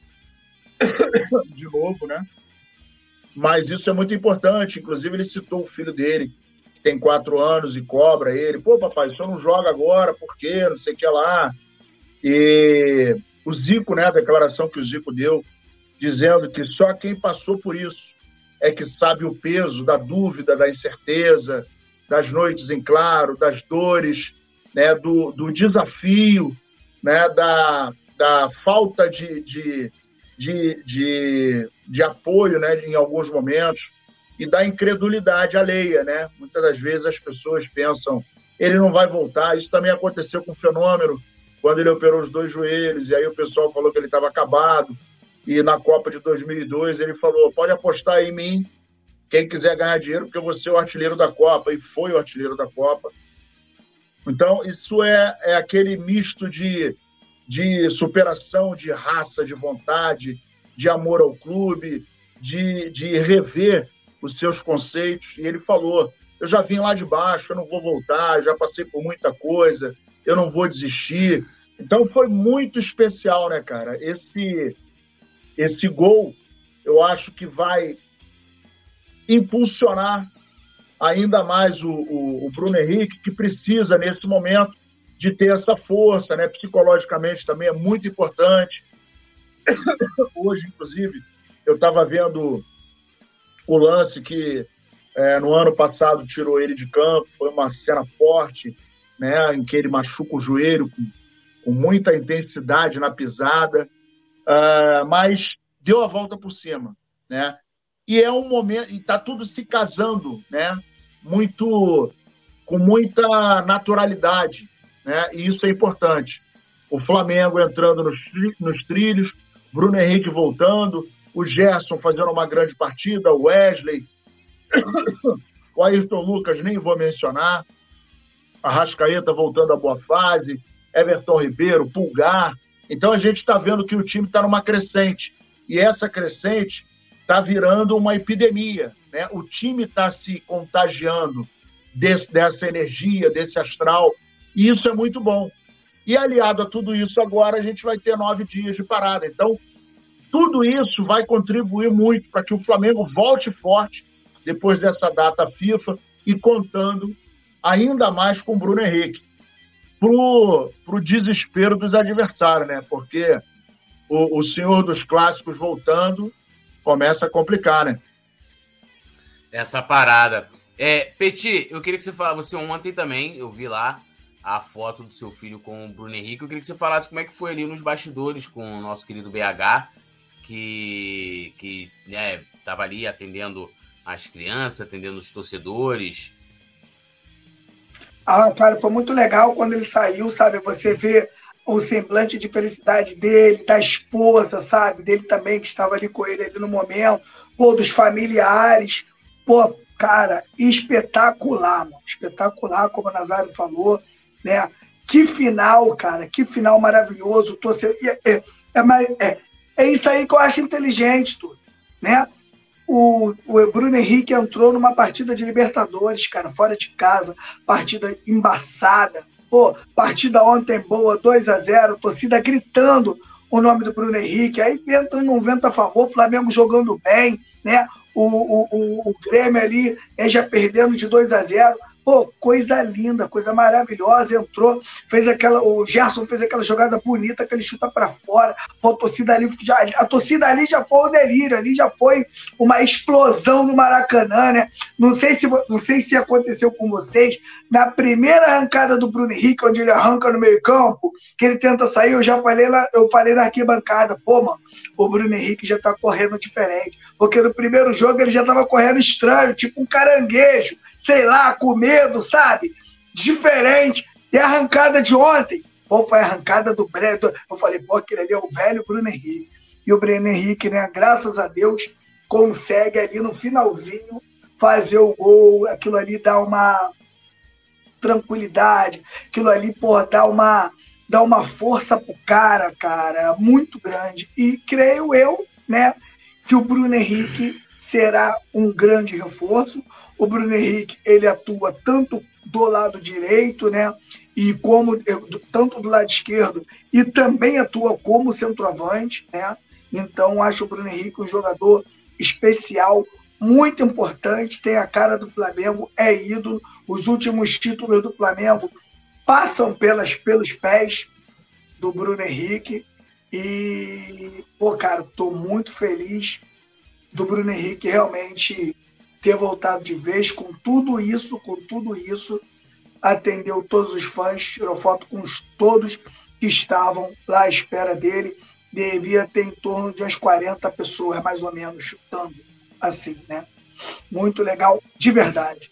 de novo, né? Mas isso é muito importante. Inclusive, ele citou o filho dele, que tem quatro anos, e cobra ele. Pô, papai, senhor não joga agora, por quê? Não sei o que lá. E o Zico, né, a declaração que o Zico deu, dizendo que só quem passou por isso é que sabe o peso da dúvida, da incerteza, das noites em claro, das dores, né, do, do desafio, né, da, da falta de, de, de, de, de apoio né, em alguns momentos e da incredulidade alheia. Né? Muitas das vezes as pessoas pensam ele não vai voltar. Isso também aconteceu com o fenômeno quando ele operou os dois joelhos, e aí o pessoal falou que ele estava acabado. E na Copa de 2002 ele falou: pode apostar em mim, quem quiser ganhar dinheiro, porque eu vou ser o artilheiro da Copa. E foi o artilheiro da Copa. Então, isso é, é aquele misto de, de superação, de raça, de vontade, de amor ao clube, de, de rever os seus conceitos. E ele falou: eu já vim lá de baixo, eu não vou voltar, já passei por muita coisa, eu não vou desistir. Então foi muito especial, né, cara? Esse, esse gol, eu acho que vai impulsionar ainda mais o, o, o, Bruno Henrique, que precisa, nesse momento, de ter essa força, né? Psicologicamente também é muito importante. Hoje, inclusive, eu estava vendo o lance que é, no ano passado tirou ele de campo, foi uma cena forte, né? Em que ele machuca o joelho com com muita intensidade na pisada, uh, mas deu a volta por cima, né? E é um momento, e está tudo se casando, né? Muito, com muita naturalidade, né? E isso é importante. O Flamengo entrando nos, nos trilhos, Bruno Henrique voltando, o Gerson fazendo uma grande partida, o Wesley, o Ayrton Lucas nem vou mencionar, a Rascaeta voltando à boa fase, Everton Ribeiro, Pulgar. Então a gente está vendo que o time está numa crescente. E essa crescente está virando uma epidemia. Né? O time está se contagiando desse, dessa energia, desse astral. E isso é muito bom. E aliado a tudo isso, agora a gente vai ter nove dias de parada. Então, tudo isso vai contribuir muito para que o Flamengo volte forte depois dessa data FIFA e contando ainda mais com o Bruno Henrique. Pro, pro desespero dos adversários, né? Porque o, o senhor dos clássicos voltando começa a complicar, né? Essa parada. É, Petit, eu queria que você falasse, você ontem também, eu vi lá a foto do seu filho com o Bruno Henrique. Eu queria que você falasse como é que foi ali nos bastidores com o nosso querido BH, que, que né, tava ali atendendo as crianças, atendendo os torcedores. Ah, cara, foi muito legal quando ele saiu, sabe? Você vê o semblante de felicidade dele, da esposa, sabe? Dele também, que estava ali com ele ali no momento, pô, dos familiares. Pô, cara, espetacular, mano. Espetacular, como o Nazário falou, né? Que final, cara, que final maravilhoso. É, é, é, é, é isso aí que eu acho inteligente, tudo, né? O, o Bruno Henrique entrou numa partida de Libertadores, cara, fora de casa, partida embaçada. Pô, partida ontem boa, 2 a 0 torcida gritando o nome do Bruno Henrique. Aí entra num vento a favor, Flamengo jogando bem, né? O, o, o, o Grêmio ali é, já perdendo de 2 a 0 Pô, coisa linda, coisa maravilhosa. Entrou, fez aquela. O Gerson fez aquela jogada bonita que ele chuta para fora. Pô, a torcida ali, já, a torcida ali já foi o delírio, ali já foi uma explosão no Maracanã, né? Não sei se, não sei se aconteceu com vocês. Na primeira arrancada do Bruno Henrique, onde ele arranca no meio-campo, que ele tenta sair, eu já falei lá, eu falei na arquibancada, pô, mano, o Bruno Henrique já tá correndo diferente. Porque no primeiro jogo ele já tava correndo estranho, tipo um caranguejo sei lá, com medo, sabe? Diferente. E a arrancada de ontem, pô, foi a arrancada do Breno. Eu falei, pô, aquele ali é o velho Bruno Henrique. E o Bruno Henrique, né, graças a Deus, consegue ali no finalzinho fazer o gol. Aquilo ali dá uma tranquilidade, aquilo ali, pô, dá uma, dá uma força pro cara, cara, muito grande. E creio eu, né, que o Bruno Henrique será um grande reforço. O Bruno Henrique ele atua tanto do lado direito, né? E como tanto do lado esquerdo e também atua como centroavante, né? Então acho o Bruno Henrique um jogador especial, muito importante, tem a cara do Flamengo, é ídolo. Os últimos títulos do Flamengo passam pelas, pelos pés do Bruno Henrique. E, pô, cara, tô muito feliz do Bruno Henrique realmente ter voltado de vez com tudo isso, com tudo isso, atendeu todos os fãs, tirou foto com todos que estavam lá à espera dele. Devia ter em torno de umas 40 pessoas, mais ou menos, chutando assim, né? Muito legal, de verdade.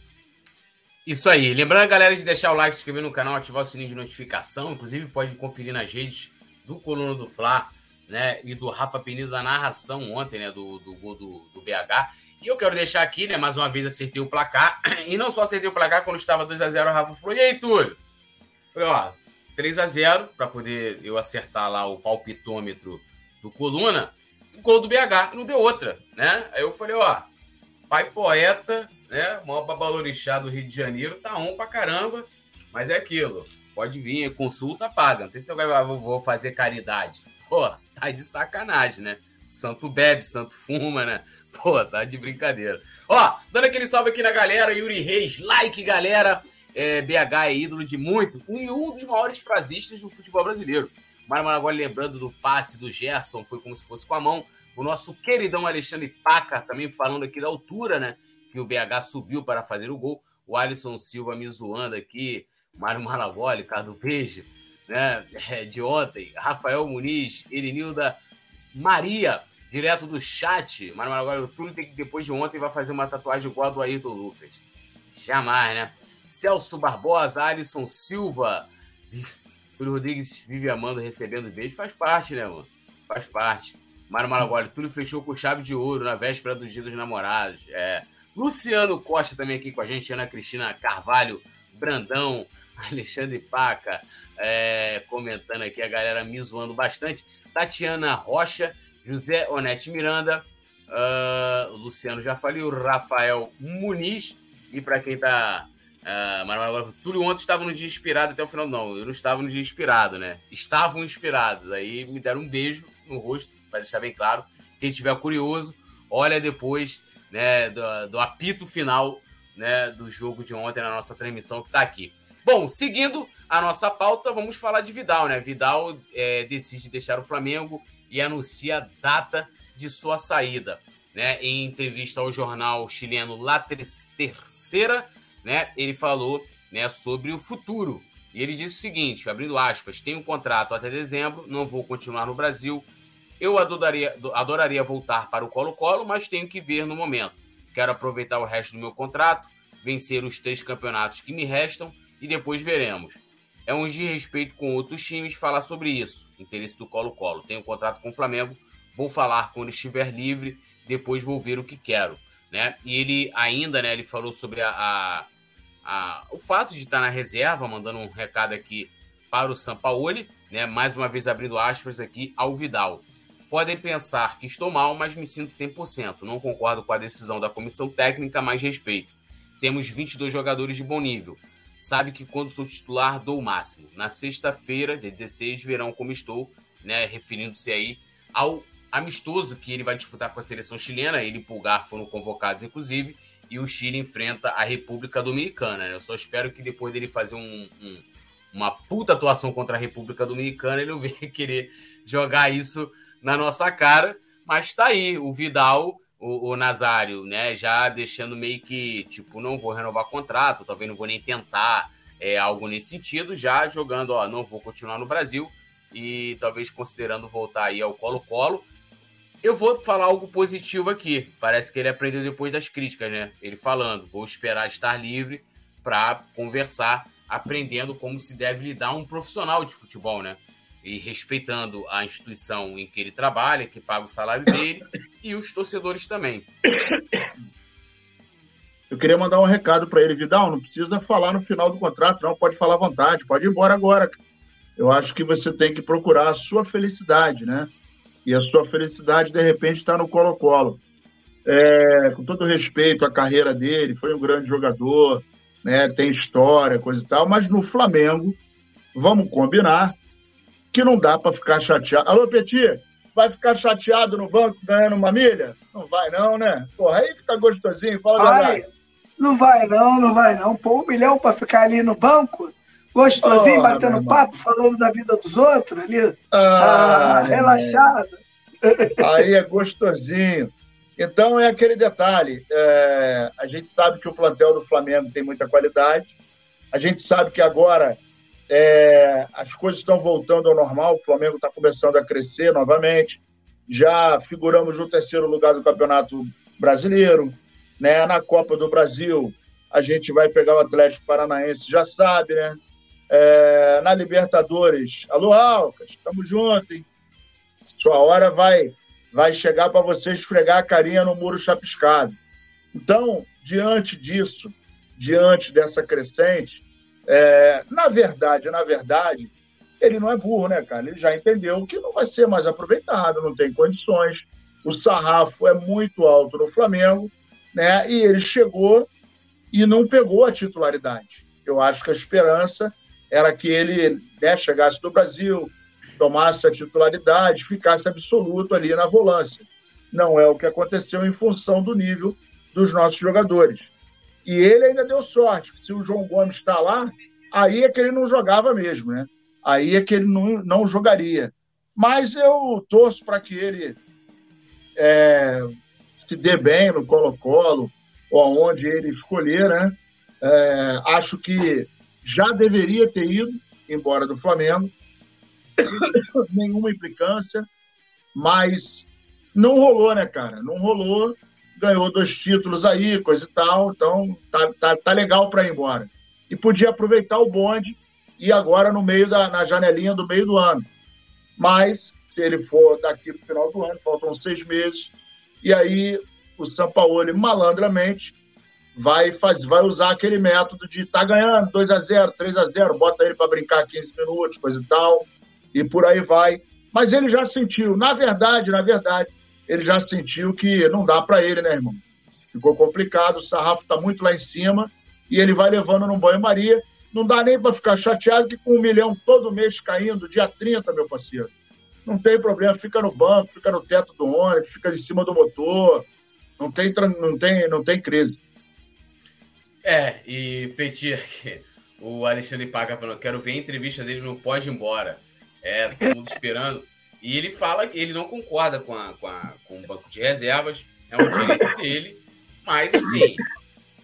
Isso aí. Lembrando galera de deixar o like, se inscrever no canal, ativar o sininho de notificação. Inclusive, pode conferir nas redes do Coluna do Fla, né? E do Rafa Penido da narração ontem, né? Do, do gol do, do BH. E eu quero deixar aqui, né? Mais uma vez acertei o placar. E não só acertei o placar, quando estava 2x0, o Rafa falou: E aí, Túlio? Falei, ó, 3x0, para poder eu acertar lá o palpitômetro do Coluna. Gol do BH, não deu outra, né? Aí eu falei, ó, pai poeta, né? Maior babalorixá do Rio de Janeiro, tá um pra caramba, mas é aquilo. Pode vir, consulta paga. Não tem se eu vou fazer caridade. Pô, tá de sacanagem, né? Santo bebe, santo fuma, né? Pô, tá de brincadeira. Ó, dando aquele salve aqui na galera, Yuri Reis, like, galera. É, BH é ídolo de muito, e um dos maiores frasistas do futebol brasileiro. Mário agora lembrando do passe do Gerson, foi como se fosse com a mão. O nosso queridão Alexandre Paca também falando aqui da altura, né? Que o BH subiu para fazer o gol. O Alisson Silva me zoando aqui. Mário Malagoli, Cardo Beijo, né? De ontem. Rafael Muniz, Elinilda Maria direto do chat. Mas agora o Túlio tem que, depois de ontem, vai fazer uma tatuagem igual a do Ayrton Lucas. Jamais, né? Celso Barbosa, Alisson Silva. Túlio Rodrigues vive amando, recebendo beijo. Faz parte, né, mano? Faz parte. Mário Maragoli, Túlio fechou com chave de ouro na véspera do Dia dos Namorados. É. Luciano Costa também aqui com a gente, Ana Cristina Carvalho, Brandão, Alexandre Paca, é, comentando aqui, a galera me zoando bastante. Tatiana Rocha, José Onete Miranda, uh, Luciano já falei, o Rafael Muniz, e para quem está Uh, mas agora, Túlio ontem estava no dia inspirado até o final. Não, eu não estava no dia inspirado, né? Estavam inspirados. Aí me deram um beijo no rosto, para deixar bem claro. Quem estiver curioso, olha depois né, do, do apito final né, do jogo de ontem na nossa transmissão que está aqui. Bom, seguindo a nossa pauta, vamos falar de Vidal, né? Vidal é, decide deixar o Flamengo e anuncia a data de sua saída. Né? Em entrevista ao jornal chileno La Terceira, né, ele falou né, sobre o futuro. E ele disse o seguinte, abrindo aspas, tenho um contrato até dezembro, não vou continuar no Brasil. Eu adoraria, adoraria voltar para o Colo-Colo, mas tenho que ver no momento. Quero aproveitar o resto do meu contrato, vencer os três campeonatos que me restam e depois veremos. É um desrespeito com outros times falar sobre isso. Interesse do Colo-Colo. Tenho um contrato com o Flamengo, vou falar quando estiver livre, depois vou ver o que quero. Né? E ele ainda, né, ele falou sobre a, a, a, o fato de estar na reserva, mandando um recado aqui para o Sampaoli, né, mais uma vez abrindo aspas aqui ao Vidal. Podem pensar que estou mal, mas me sinto 100%. Não concordo com a decisão da comissão técnica, mas respeito. Temos 22 jogadores de bom nível. Sabe que quando sou titular dou o máximo. Na sexta-feira, dia 16, verão como estou, né, referindo-se aí ao amistoso que ele vai disputar com a seleção chilena. Ele e Pulgar foram convocados, inclusive, e o Chile enfrenta a República Dominicana. Né? Eu só espero que depois dele fazer um, um, uma puta atuação contra a República Dominicana, ele não venha querer jogar isso na nossa cara. Mas tá aí, o Vidal, o, o Nazário, né? Já deixando meio que, tipo, não vou renovar contrato, talvez não vou nem tentar é, algo nesse sentido, já jogando, ó, não vou continuar no Brasil e talvez considerando voltar aí ao Colo-Colo. Eu vou falar algo positivo aqui. Parece que ele aprendeu depois das críticas, né? Ele falando, vou esperar estar livre para conversar, aprendendo como se deve lidar um profissional de futebol, né? E respeitando a instituição em que ele trabalha, que paga o salário dele, e os torcedores também. Eu queria mandar um recado para ele, Vidal. Não precisa falar no final do contrato, não. Pode falar à vontade, pode ir embora agora. Eu acho que você tem que procurar a sua felicidade, né? e a sua felicidade, de repente, está no Colo-Colo. É, com todo respeito à carreira dele, foi um grande jogador, né, tem história, coisa e tal, mas no Flamengo, vamos combinar que não dá para ficar chateado. Alô, Petit, vai ficar chateado no banco ganhando uma milha? Não vai não, né? Porra, aí fica gostosinho, fala vai, Não vai não, não vai não. Pô, um milhão para ficar ali no banco? Gostosinho, oh, batendo papo, falando da vida dos outros ali. Ah, ah relaxado. Aí é gostosinho. Então é aquele detalhe. É, a gente sabe que o plantel do Flamengo tem muita qualidade. A gente sabe que agora é, as coisas estão voltando ao normal. O Flamengo está começando a crescer novamente. Já figuramos no terceiro lugar do Campeonato Brasileiro. Né? Na Copa do Brasil, a gente vai pegar o Atlético Paranaense, já sabe, né? É, na Libertadores, alô Alcas, estamos juntos, hein? Sua hora vai, vai chegar para você esfregar a carinha no muro chapiscado. Então, diante disso, diante dessa crescente, é, na verdade, na verdade, ele não é burro, né, cara? Ele já entendeu que não vai ser mais aproveitado, não tem condições. O sarrafo é muito alto no Flamengo, né? E ele chegou e não pegou a titularidade. Eu acho que a esperança era que ele né, chegasse do Brasil, tomasse a titularidade, ficasse absoluto ali na volância. Não é o que aconteceu em função do nível dos nossos jogadores. E ele ainda deu sorte, se o João Gomes está lá, aí é que ele não jogava mesmo, né? Aí é que ele não, não jogaria. Mas eu torço para que ele é, se dê bem no Colo-Colo, ou aonde ele escolher, né? É, acho que já deveria ter ido embora do Flamengo, nenhuma implicância, mas não rolou, né, cara? Não rolou, ganhou dois títulos aí, coisa e tal, então tá, tá, tá legal para ir embora. E podia aproveitar o bonde e agora no meio da na janelinha do meio do ano. Mas se ele for daqui para o final do ano, faltam seis meses, e aí o Sampaoli malandramente vai faz, vai usar aquele método de tá ganhando 2 a 0, 3 a 0, bota ele para brincar 15 minutos, coisa e tal e por aí vai. Mas ele já sentiu, na verdade, na verdade, ele já sentiu que não dá para ele, né, irmão? Ficou complicado, o sarrafo está muito lá em cima e ele vai levando no banho-maria. Não dá nem para ficar chateado que com um milhão todo mês caindo, dia 30, meu parceiro. Não tem problema, fica no banco, fica no teto do ônibus, fica em cima do motor. Não tem, não tem, não tem crise. É, e Petit, o Alexandre Paga falando, quero ver a entrevista dele no Pode Embora. É, todo mundo esperando. E ele fala que ele não concorda com, a, com, a, com o banco de reservas, é um direito dele, mas assim,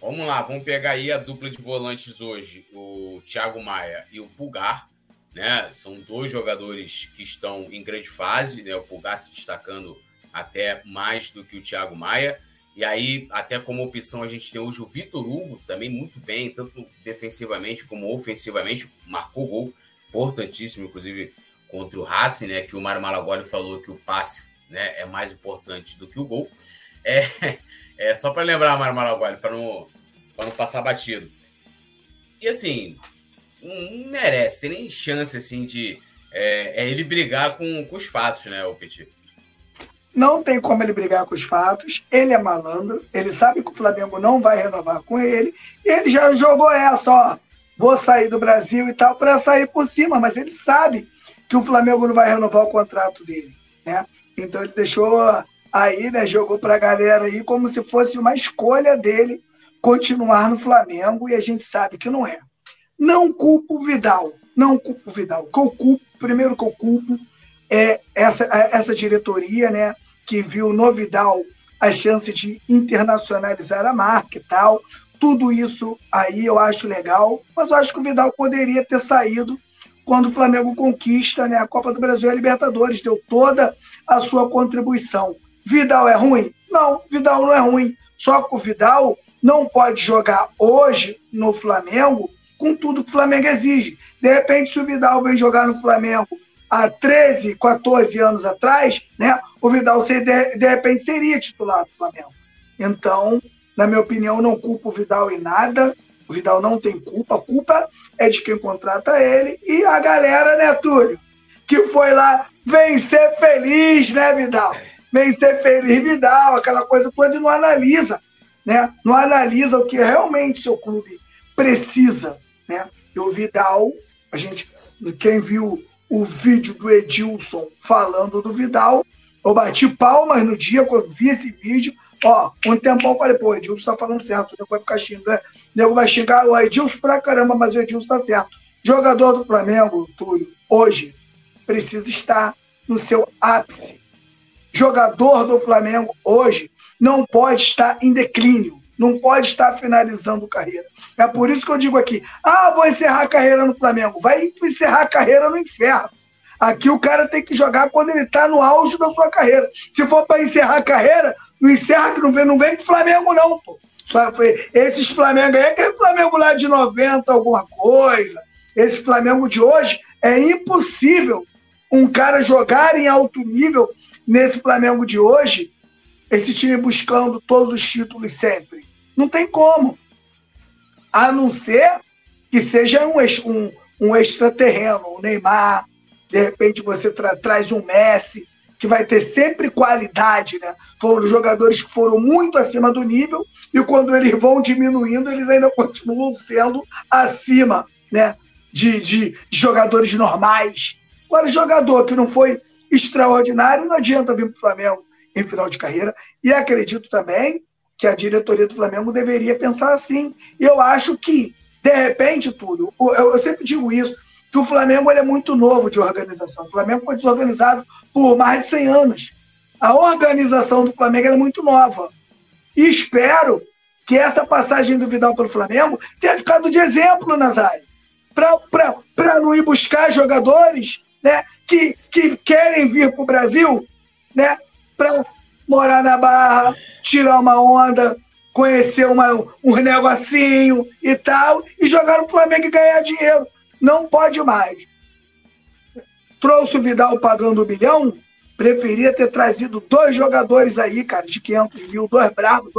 vamos lá, vamos pegar aí a dupla de volantes hoje, o Thiago Maia e o Pulgar, né? São dois jogadores que estão em grande fase, né? O Pulgar se destacando até mais do que o Thiago Maia. E aí, até como opção, a gente tem hoje o Vitor Hugo, também muito bem, tanto defensivamente como ofensivamente, marcou gol, importantíssimo, inclusive contra o Racing, né? Que o Mário Malagoli falou que o passe né, é mais importante do que o gol. É, é só para lembrar, Mário Malagoli, para não, não passar batido. E assim, não merece, tem nem chance assim de é, é ele brigar com, com os fatos, né, o Petit? Não tem como ele brigar com os fatos. Ele é malandro. Ele sabe que o Flamengo não vai renovar com ele. Ele já jogou essa, ó. Vou sair do Brasil e tal, para sair por cima. Mas ele sabe que o Flamengo não vai renovar o contrato dele, né? Então ele deixou aí, né? Jogou para a galera aí como se fosse uma escolha dele continuar no Flamengo e a gente sabe que não é. Não culpo o Vidal, não culpo o Vidal. O que eu culpo, primeiro que eu culpo é essa, essa diretoria, né? Que viu no Vidal a chance de internacionalizar a marca e tal. Tudo isso aí eu acho legal, mas eu acho que o Vidal poderia ter saído quando o Flamengo conquista né, a Copa do Brasil e a Libertadores, deu toda a sua contribuição. Vidal é ruim? Não, Vidal não é ruim. Só que o Vidal não pode jogar hoje no Flamengo com tudo que o Flamengo exige. De repente, se o Vidal vem jogar no Flamengo há 13, 14 anos atrás, né, o Vidal de, de repente seria titular do Flamengo. Então, na minha opinião, não culpo o Vidal em nada. O Vidal não tem culpa, a culpa é de quem contrata ele e a galera, né, Túlio? Que foi lá vencer feliz, né, Vidal? Vencer feliz, Vidal, aquela coisa toda e não analisa, né? Não analisa o que realmente seu clube precisa, né? E o Vidal, a gente, quem viu o vídeo do Edilson falando do Vidal, eu bati palmas no dia quando vi esse vídeo, Ó, um tempão eu falei, pô, o Edilson tá falando certo, o nego vai ficar xingando, o nego vai xingar o Edilson pra caramba, mas o Edilson tá certo. Jogador do Flamengo, Túlio, hoje, precisa estar no seu ápice. Jogador do Flamengo, hoje, não pode estar em declínio, não pode estar finalizando carreira. É por isso que eu digo aqui, ah, vou encerrar a carreira no Flamengo. Vai encerrar a carreira no inferno. Aqui o cara tem que jogar quando ele está no auge da sua carreira. Se for para encerrar a carreira, não encerra que não vem, não vem com Flamengo, não, pô. Esses Flamengo aí aquele Flamengo lá de 90, alguma coisa. Esse Flamengo de hoje é impossível um cara jogar em alto nível nesse Flamengo de hoje, esse time buscando todos os títulos sempre. Não tem como. A não ser que seja um, um, um extraterreno, um Neymar, de repente você tra traz um Messi, que vai ter sempre qualidade, né? Foram jogadores que foram muito acima do nível e quando eles vão diminuindo, eles ainda continuam sendo acima, né? De, de, jogadores normais. Agora, jogador que não foi extraordinário, não adianta vir para o Flamengo em final de carreira. E acredito também que a diretoria do Flamengo deveria pensar assim. Eu acho que, de repente, tudo, eu, eu sempre digo isso, que o Flamengo é muito novo de organização. O Flamengo foi desorganizado por mais de 100 anos. A organização do Flamengo é muito nova. E espero que essa passagem do Vidal pelo Flamengo tenha ficado de exemplo, Nazário, para não ir buscar jogadores né, que, que querem vir para o Brasil né, para morar na Barra, tirar uma onda, conhecer uma, um negocinho e tal, e jogar no Flamengo e ganhar dinheiro. Não pode mais. Trouxe o Vidal pagando um bilhão, preferia ter trazido dois jogadores aí, cara, de 500 mil, dois bravos,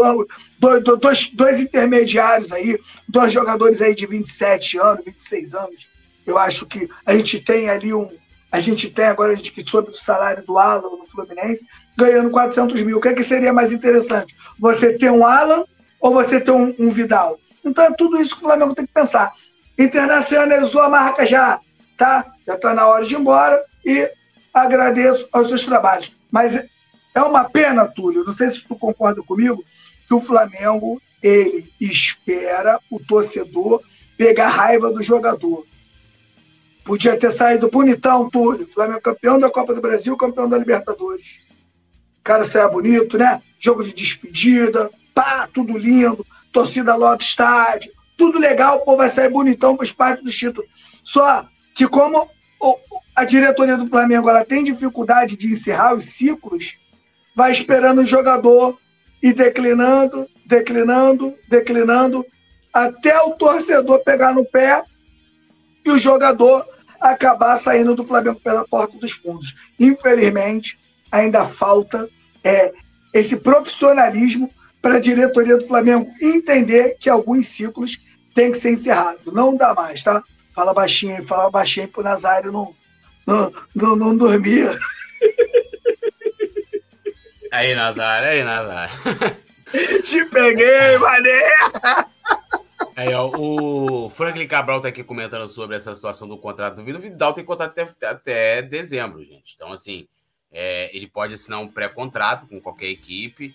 dois, dois, dois, intermediários aí, dois jogadores aí de 27 anos, 26 anos. Eu acho que a gente tem ali um. A gente tem agora, a gente soube do salário do Alan no Fluminense, ganhando 400 mil. O que, é que seria mais interessante? Você ter um Alan ou você ter um, um Vidal? Então é tudo isso que o Flamengo tem que pensar. Internacionalizou a marca já, tá? Já está na hora de ir embora e agradeço aos seus trabalhos. Mas é uma pena, Túlio, não sei se tu concorda comigo, que o Flamengo ele espera o torcedor pegar raiva do jogador. Podia ter saído bonitão, Túlio. Flamengo campeão da Copa do Brasil, campeão da Libertadores. O cara saia bonito, né? Jogo de despedida, pá, tudo lindo, torcida lota estádio, tudo legal, o povo vai sair bonitão com os partes do título. Só que como a diretoria do Flamengo ela tem dificuldade de encerrar os ciclos, vai esperando o jogador e declinando, declinando, declinando, até o torcedor pegar no pé e o jogador acabar saindo do Flamengo pela porta dos fundos. Infelizmente, ainda falta é, esse profissionalismo para a diretoria do Flamengo entender que alguns ciclos têm que ser encerrados. Não dá mais, tá? Fala baixinho, fala baixinho pro Nazário não, não, não, não dormir. Aí, Nazário, aí, Nazário. Te peguei, mané! Aí, ó, o Franklin Cabral tá aqui comentando sobre essa situação do contrato do Vidal. O Vidal tem contrato até, até dezembro, gente. Então, assim, é, ele pode assinar um pré-contrato com qualquer equipe.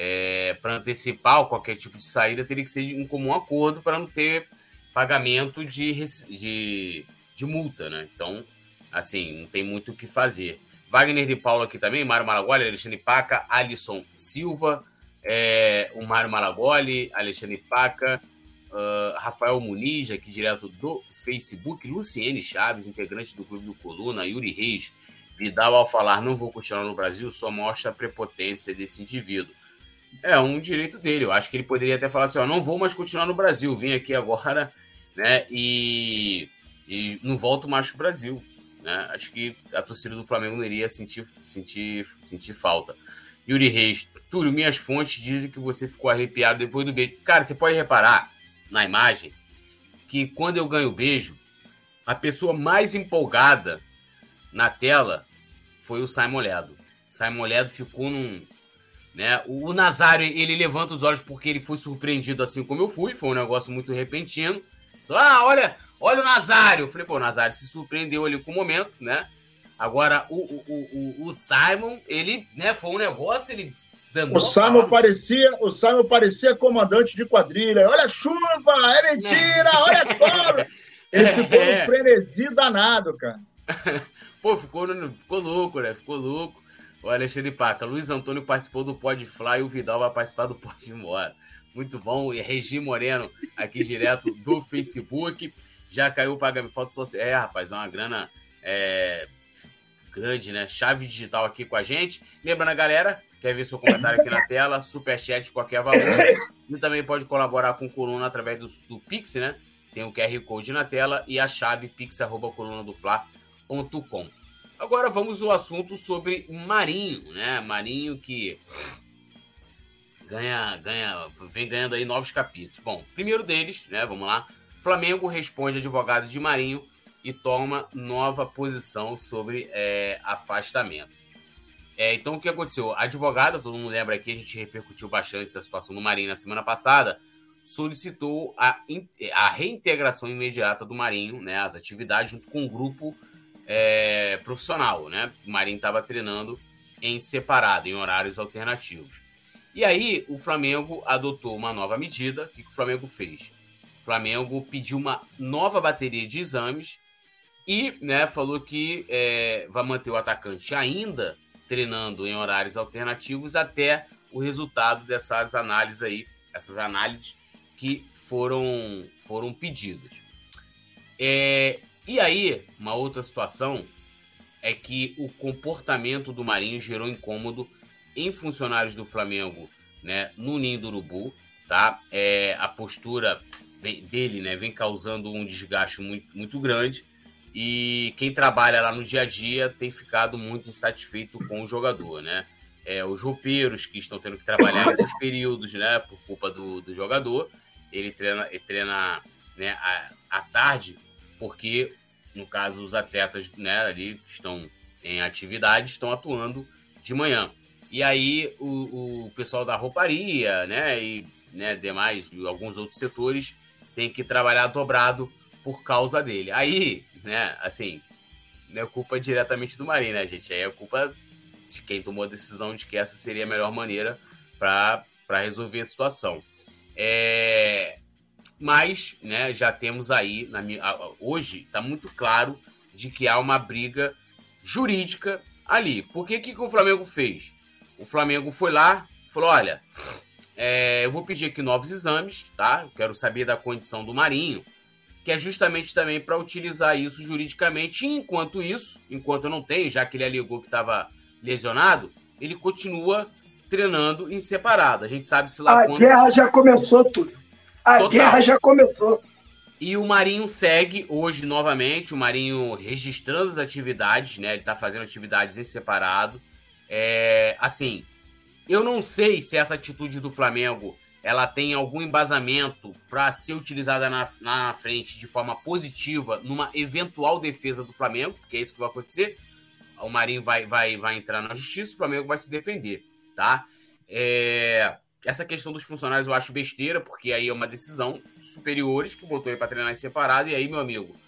É, para antecipar qualquer tipo de saída, teria que ser em comum acordo para não ter pagamento de, de, de multa, né? Então, assim, não tem muito o que fazer. Wagner de Paulo aqui também, Mário Malagoli, Alexandre Paca, Alisson Silva, é, o Mário Malagoli, Alexandre Paca, uh, Rafael Muniz, aqui direto do Facebook, Luciene Chaves, integrante do Clube do Coluna, Yuri Reis, Vidal ao falar não vou continuar no Brasil, só mostra a prepotência desse indivíduo. É um direito dele, eu acho que ele poderia até falar assim, ó, não vou mais continuar no Brasil, vim aqui agora, né, e, e não volto mais pro Brasil. Né? Acho que a torcida do Flamengo não iria sentir, sentir, sentir falta. Yuri Reis, Túlio, minhas fontes dizem que você ficou arrepiado depois do beijo. Cara, você pode reparar na imagem que quando eu ganho o beijo, a pessoa mais empolgada na tela foi o Simon Ledo. Simon Ledo ficou num. Né? O Nazário ele levanta os olhos porque ele foi surpreendido assim como eu fui, foi um negócio muito repentino. Só, ah, olha, olha o Nazário. Eu falei, pô, o Nazário se surpreendeu ali com o momento, né? Agora, o, o, o, o Simon, ele, né, foi um negócio, ele o Simon parecia, o Simon parecia comandante de quadrilha. Olha a chuva, é mentira, olha a cobra. Ele é, ficou é. frenesi danado, cara. Pô, ficou, ficou louco, né? Ficou louco. O Alexandre Paca, Luiz Antônio participou do Pode Fly e o Vidal vai participar do Pode Embora. Muito bom. E Regi Moreno, aqui direto do Facebook. Já caiu o pagamento foto social. É, rapaz, é uma grana é, grande, né? Chave digital aqui com a gente. Lembrando galera, quer ver seu comentário aqui na tela, superchat qualquer valor. E também pode colaborar com o Coluna através do, do Pix, né? Tem o QR Code na tela e a chave pix.colunadofla.com. Agora vamos ao assunto sobre Marinho, né? Marinho que ganha, ganha, vem ganhando aí novos capítulos. Bom, primeiro deles, né? Vamos lá. Flamengo responde advogados de Marinho e toma nova posição sobre é, afastamento. É, então, o que aconteceu? A advogada, todo mundo lembra aqui, a gente repercutiu bastante essa situação no Marinho na semana passada, solicitou a, a reintegração imediata do Marinho, né, as atividades, junto com o grupo é, profissional. Né? O Marinho estava treinando em separado, em horários alternativos. E aí, o Flamengo adotou uma nova medida. O que, o Flamengo fez? O Flamengo pediu uma nova bateria de exames e né, falou que é, vai manter o atacante ainda treinando em horários alternativos até o resultado dessas análises aí, essas análises que foram, foram pedidas. É, e aí, uma outra situação é que o comportamento do Marinho gerou incômodo em funcionários do Flamengo, né, no Ninho do Urubu, tá? É, a postura dele, né, vem causando um desgaste muito, muito grande e quem trabalha lá no dia a dia tem ficado muito insatisfeito com o jogador, né? É, os roupeiros que estão tendo que trabalhar em períodos, né? Por culpa do, do jogador. Ele treina, ele treina né, à, à tarde, porque, no caso, os atletas né, ali que estão em atividade estão atuando de manhã. E aí o, o pessoal da rouparia, né? E né, demais, alguns outros setores, têm que trabalhar dobrado por causa dele. Aí, né, assim, não é culpa diretamente do Marinho, né, gente? Aí é culpa de quem tomou a decisão de que essa seria a melhor maneira para resolver a situação. É, mas, né, já temos aí, na, hoje, está muito claro de que há uma briga jurídica ali. Por que, que o Flamengo fez? O Flamengo foi lá e falou: olha, é, eu vou pedir aqui novos exames, tá? Eu quero saber da condição do Marinho, que é justamente também para utilizar isso juridicamente. E enquanto isso, enquanto eu não tenho, já que ele alegou que estava lesionado, ele continua treinando em separado. A gente sabe se lá A quando... guerra já começou, tudo. A Total. guerra já começou. E o Marinho segue hoje novamente, o Marinho registrando as atividades, né? Ele tá fazendo atividades em separado. É, assim, eu não sei se essa atitude do Flamengo ela tem algum embasamento para ser utilizada na, na frente de forma positiva numa eventual defesa do Flamengo, porque é isso que vai acontecer. O Marinho vai, vai, vai entrar na justiça, o Flamengo vai se defender, tá? É, essa questão dos funcionários eu acho besteira, porque aí é uma decisão superiores que botou ele para treinar em separado, e aí, meu amigo,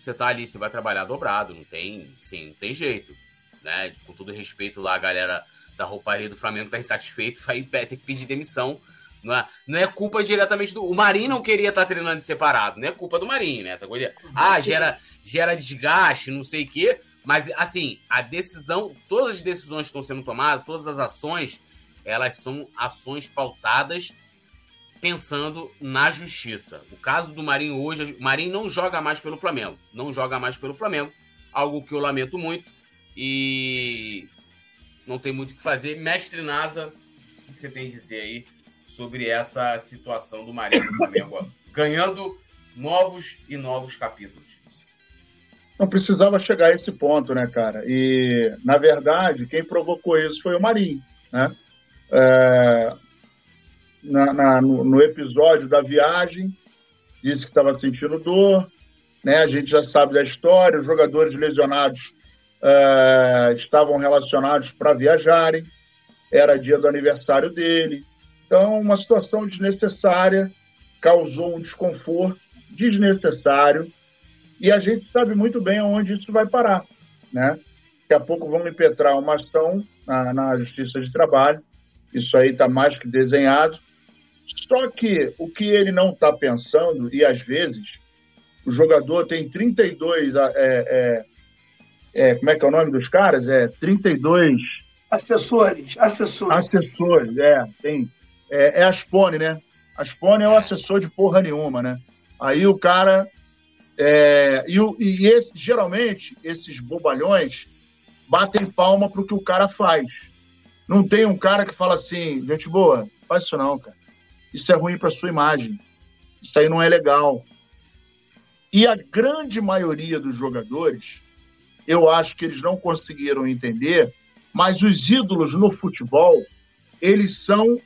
você tá ali, você vai trabalhar dobrado, não tem, sim, não tem jeito, né? Com todo respeito lá, a galera da rouparia do Flamengo tá insatisfeito, vai ter que pedir demissão. Não é, não é culpa diretamente do. O Marinho não queria estar tá treinando em separado, não é culpa do Marinho, né? Essa coisa. Ah, gera, gera desgaste, não sei o quê. Mas, assim, a decisão, todas as decisões que estão sendo tomadas, todas as ações elas são ações pautadas pensando na justiça. O caso do Marinho hoje, o Marinho não joga mais pelo Flamengo, não joga mais pelo Flamengo, algo que eu lamento muito e não tem muito o que fazer. Mestre Nasa, o que você tem a dizer aí sobre essa situação do Marinho no Flamengo, ganhando novos e novos capítulos? Não precisava chegar a esse ponto, né, cara? E, na verdade, quem provocou isso foi o Marinho, né? É, na, na, no, no, episódio da viagem, disse que estava sentindo dor, né? A gente já sabe da história, os jogadores lesionados é, estavam relacionados para viajarem, era dia do aniversário dele, então uma situação desnecessária causou um desconforto desnecessário e a gente sabe muito bem aonde isso vai parar, né? Daqui a pouco vão impetrar uma ação na, na Justiça de Trabalho isso aí está mais que desenhado. Só que o que ele não está pensando, e às vezes o jogador tem 32. É, é, é, como é que é o nome dos caras? É 32. Assessores, assessores. Assessores, é. Tem, é, é Aspone, né? Aspone é o assessor de porra nenhuma, né? Aí o cara. É, e, e esse, geralmente, esses bobalhões batem palma para o que o cara faz. Não tem um cara que fala assim, gente boa, faz isso não, cara. Isso é ruim para sua imagem. Isso aí não é legal. E a grande maioria dos jogadores, eu acho que eles não conseguiram entender, mas os ídolos no futebol, eles são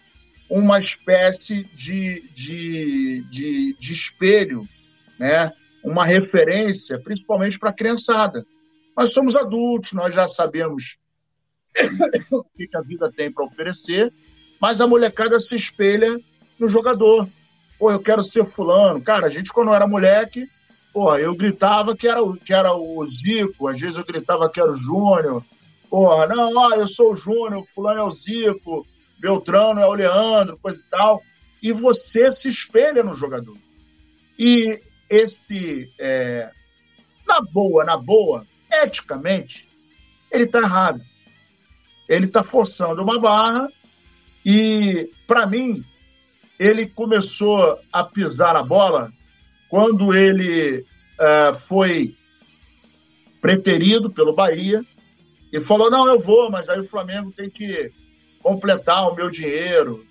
uma espécie de, de, de, de espelho, né? uma referência, principalmente para a criançada. Nós somos adultos, nós já sabemos o que a vida tem para oferecer, mas a molecada se espelha no jogador. Pô, eu quero ser fulano. Cara, a gente, quando era moleque, pô, eu gritava que era, que era o Zico, às vezes eu gritava que era o Júnior. Porra, não, ó, eu sou o Júnior, fulano é o Zico, Beltrano é o Leandro, coisa e tal. E você se espelha no jogador. E esse, é, na boa, na boa, eticamente, ele está errado ele está forçando uma barra e, para mim, ele começou a pisar a bola quando ele uh, foi preterido pelo Bahia e falou: não, eu vou, mas aí o Flamengo tem que completar o meu dinheiro.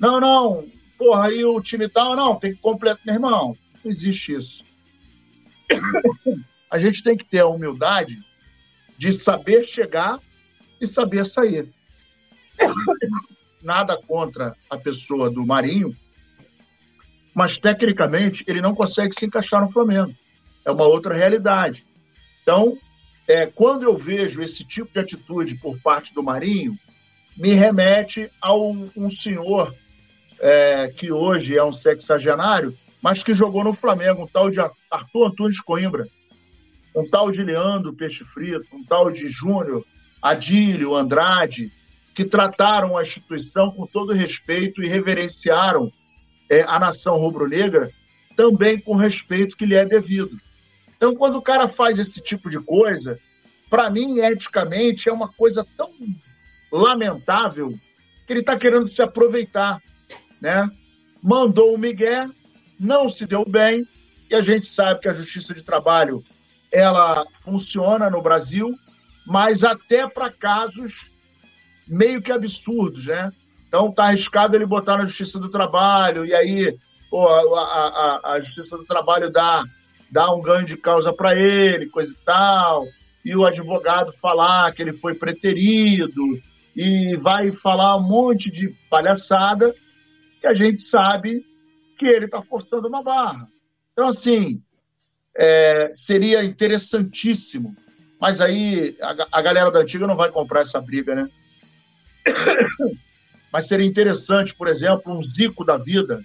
Não, não, porra, aí o time tal, não, tem que completar. Meu irmão, não existe isso. a gente tem que ter a humildade de saber chegar e saber sair. Nada contra a pessoa do Marinho, mas tecnicamente ele não consegue se encaixar no Flamengo. É uma outra realidade. Então, é, quando eu vejo esse tipo de atitude por parte do Marinho, me remete a um, um senhor é, que hoje é um sexagenário, mas que jogou no Flamengo, um tal de Arthur Antunes Coimbra, um tal de Leandro Peixe Frito, um tal de Júnior, Adílio, Andrade, que trataram a instituição com todo respeito e reverenciaram é, a nação rubro-negra também com respeito que lhe é devido. Então, quando o cara faz esse tipo de coisa, para mim, eticamente, é uma coisa tão lamentável que ele está querendo se aproveitar, né? Mandou o Miguel, não se deu bem, e a gente sabe que a justiça de trabalho ela funciona no Brasil, mas até para casos meio que absurdos, né? Então tá arriscado ele botar na Justiça do Trabalho, e aí pô, a, a, a Justiça do Trabalho dá, dá um ganho de causa para ele, coisa e tal, e o advogado falar que ele foi preterido, e vai falar um monte de palhaçada, que a gente sabe que ele está forçando uma barra. Então, assim, é, seria interessantíssimo, mas aí a, a galera da antiga não vai comprar essa briga, né? Mas seria interessante, por exemplo, um Zico da vida,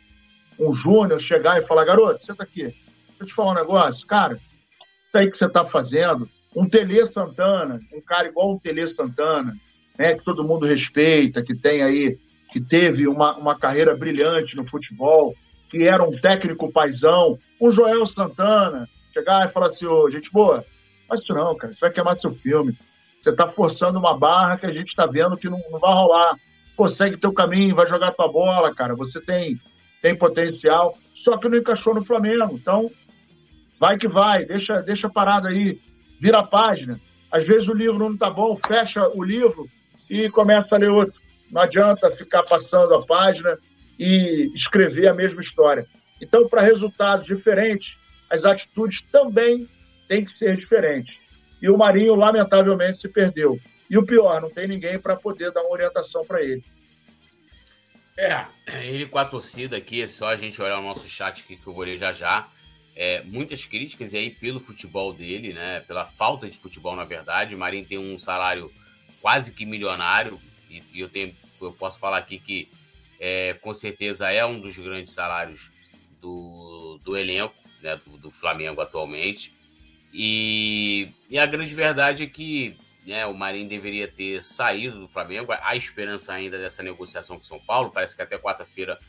um Júnior, chegar e falar: garoto, senta aqui, deixa eu te falar um negócio, cara, isso aí que você está fazendo. Um Tele Santana, um cara igual um Tele Santana, né, que todo mundo respeita, que tem aí, que teve uma, uma carreira brilhante no futebol, que era um técnico paisão, um Joel Santana, chegar e falar assim: ô, gente boa, faz isso não, cara, você vai queimar seu filme. Você está forçando uma barra que a gente está vendo que não, não vai rolar. Consegue teu caminho, vai jogar tua bola, cara. Você tem, tem potencial, só que não encaixou no Flamengo. Então, vai que vai, deixa, deixa parado aí, vira a página. Às vezes o livro não está bom, fecha o livro e começa a ler outro. Não adianta ficar passando a página e escrever a mesma história. Então, para resultados diferentes, as atitudes também têm que ser diferentes. E o Marinho, lamentavelmente, se perdeu. E o pior, não tem ninguém para poder dar uma orientação para ele. É, ele com a torcida aqui, é só a gente olhar o nosso chat aqui que eu vou ler já já. É, muitas críticas aí pelo futebol dele, né? Pela falta de futebol, na verdade. O Marinho tem um salário quase que milionário, e, e eu, tenho, eu posso falar aqui que é, com certeza é um dos grandes salários do, do elenco né, do, do Flamengo atualmente. E, e a grande verdade é que né, o Marinho deveria ter saído do Flamengo. Há esperança ainda dessa negociação com São Paulo. Parece que até quarta-feira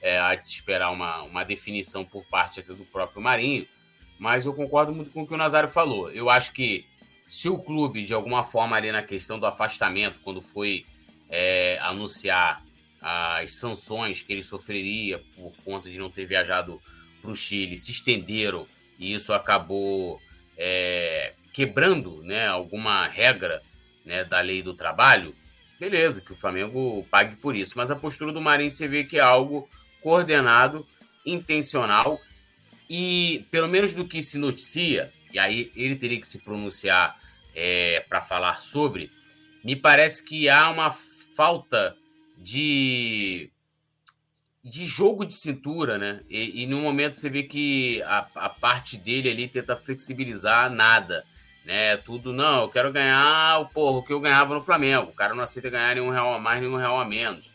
é, há de se esperar uma, uma definição por parte até do próprio Marinho. Mas eu concordo muito com o que o Nazário falou. Eu acho que se o clube, de alguma forma, ali na questão do afastamento, quando foi é, anunciar as sanções que ele sofreria por conta de não ter viajado para o Chile, se estenderam e isso acabou é, quebrando né, alguma regra né, da lei do trabalho, beleza, que o Flamengo pague por isso. Mas a postura do Marinho você vê que é algo coordenado, intencional e, pelo menos do que se noticia, e aí ele teria que se pronunciar é, para falar sobre, me parece que há uma falta de de jogo de cintura, né? E, e no momento você vê que a, a parte dele ali tenta flexibilizar nada, né? Tudo, não, eu quero ganhar o porra, o que eu ganhava no Flamengo. O cara não aceita ganhar nenhum real a mais, nenhum real a menos.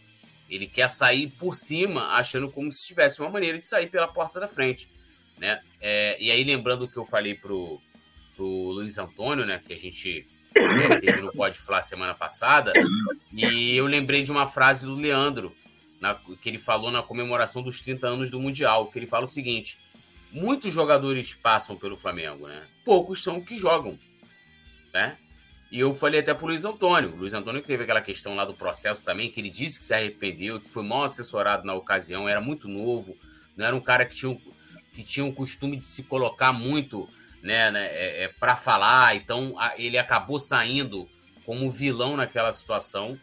Ele quer sair por cima, achando como se tivesse uma maneira de sair pela porta da frente, né? É, e aí, lembrando o que eu falei pro, pro Luiz Antônio, né? Que a gente né, teve no Pode Falar semana passada, e eu lembrei de uma frase do Leandro, na, que ele falou na comemoração dos 30 anos do Mundial, que ele fala o seguinte: muitos jogadores passam pelo Flamengo, né? Poucos são que jogam, né? E eu falei até pro Luiz Antônio. O Luiz Antônio teve aquela questão lá do processo também, que ele disse que se arrependeu, que foi mal assessorado na ocasião, era muito novo, não era um cara que tinha, que tinha o costume de se colocar muito né, né é, é para falar, então a, ele acabou saindo como vilão naquela situação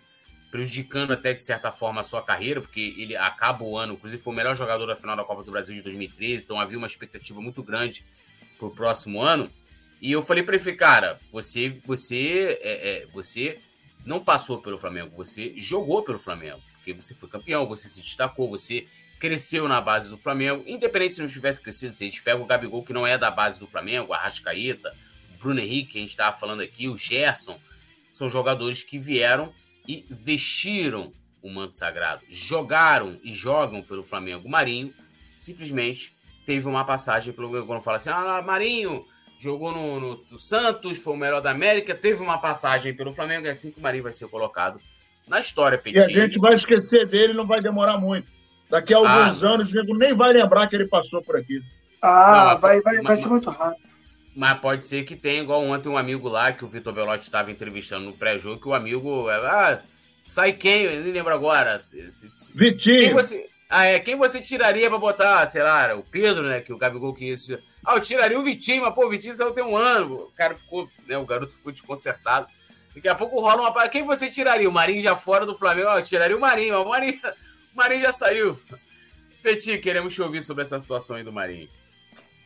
prejudicando até de certa forma a sua carreira, porque ele acaba o ano, inclusive foi o melhor jogador da final da Copa do Brasil de 2013, então havia uma expectativa muito grande para o próximo ano. E eu falei para ele, cara, você, você, é, é, você não passou pelo Flamengo, você jogou pelo Flamengo, porque você foi campeão, você se destacou, você cresceu na base do Flamengo, independente se não tivesse crescido, se a gente pega o Gabigol que não é da base do Flamengo, a Rascaeta, o Bruno Henrique, que a gente estava falando aqui, o Gerson, são jogadores que vieram e vestiram o manto sagrado, jogaram e jogam pelo Flamengo. Marinho simplesmente teve uma passagem pelo quando fala assim: "Ah, Marinho jogou no, no, no, Santos, foi o melhor da América, teve uma passagem pelo Flamengo, é assim que o Marinho vai ser colocado na história, Petit. E a gente vai esquecer dele, não vai demorar muito. Daqui a alguns ah, anos, o nego nem vai lembrar que ele passou por aqui. Ah, não, vai, vai, mas, vai ser muito rápido. Mas pode ser que tenha, igual ontem, um amigo lá que o Vitor Belotti estava entrevistando no pré-jogo, que o amigo. Ah, sai quem? Eu nem lembro agora. Vitinho. Quem você, ah, é. Quem você tiraria para botar, sei lá, o Pedro, né? Que o Gabigol que isso. Ah, eu tiraria o Vitinho, mas pô, o Vitinho saiu tem um ano. O cara ficou, né? O garoto ficou desconcertado. Daqui a pouco rola uma. Quem você tiraria? O Marinho já fora do Flamengo? Ah, eu tiraria o Marinho. O Marinho, o Marinho já saiu. Petit, queremos te ouvir sobre essa situação aí do Marinho.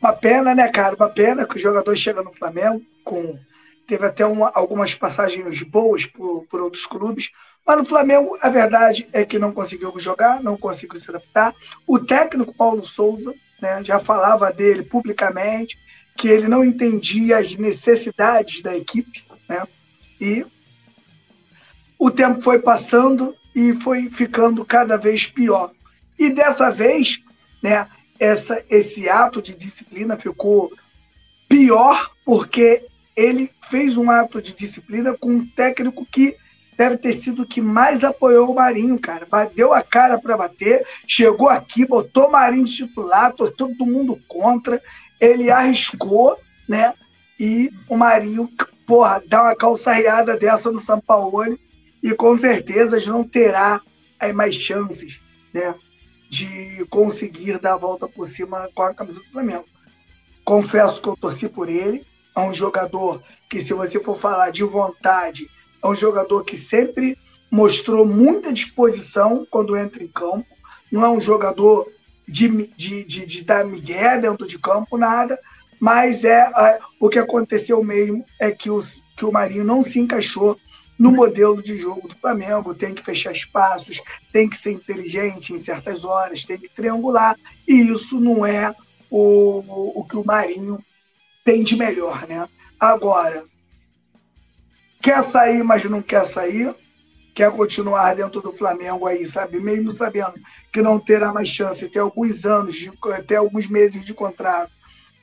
Uma pena, né, cara? Uma pena que o jogador chega no Flamengo com. Teve até uma, algumas passagens boas por, por outros clubes, mas no Flamengo a verdade é que não conseguiu jogar, não conseguiu se adaptar. O técnico Paulo Souza né, já falava dele publicamente que ele não entendia as necessidades da equipe, né? E o tempo foi passando e foi ficando cada vez pior. E dessa vez, né, essa, esse ato de disciplina ficou pior porque ele fez um ato de disciplina com um técnico que deve ter sido o que mais apoiou o Marinho, cara. Deu a cara para bater, chegou aqui, botou o Marinho titular, todo mundo contra, ele arriscou, né? E o Marinho, porra, dá uma calçarreada dessa no São Paulo e com certeza não terá aí mais chances, né? De conseguir dar a volta por cima com a camisa do Flamengo. Confesso que eu torci por ele. É um jogador que, se você for falar de vontade, é um jogador que sempre mostrou muita disposição quando entra em campo. Não é um jogador de, de, de, de dar migué dentro de campo, nada. Mas é, é o que aconteceu mesmo é que, os, que o Marinho não se encaixou no modelo de jogo do Flamengo, tem que fechar espaços, tem que ser inteligente em certas horas, tem que triangular, e isso não é o, o que o Marinho tem de melhor, né? Agora, quer sair, mas não quer sair, quer continuar dentro do Flamengo aí, sabe? Mesmo sabendo que não terá mais chance, ter alguns anos, de, até alguns meses de contrato,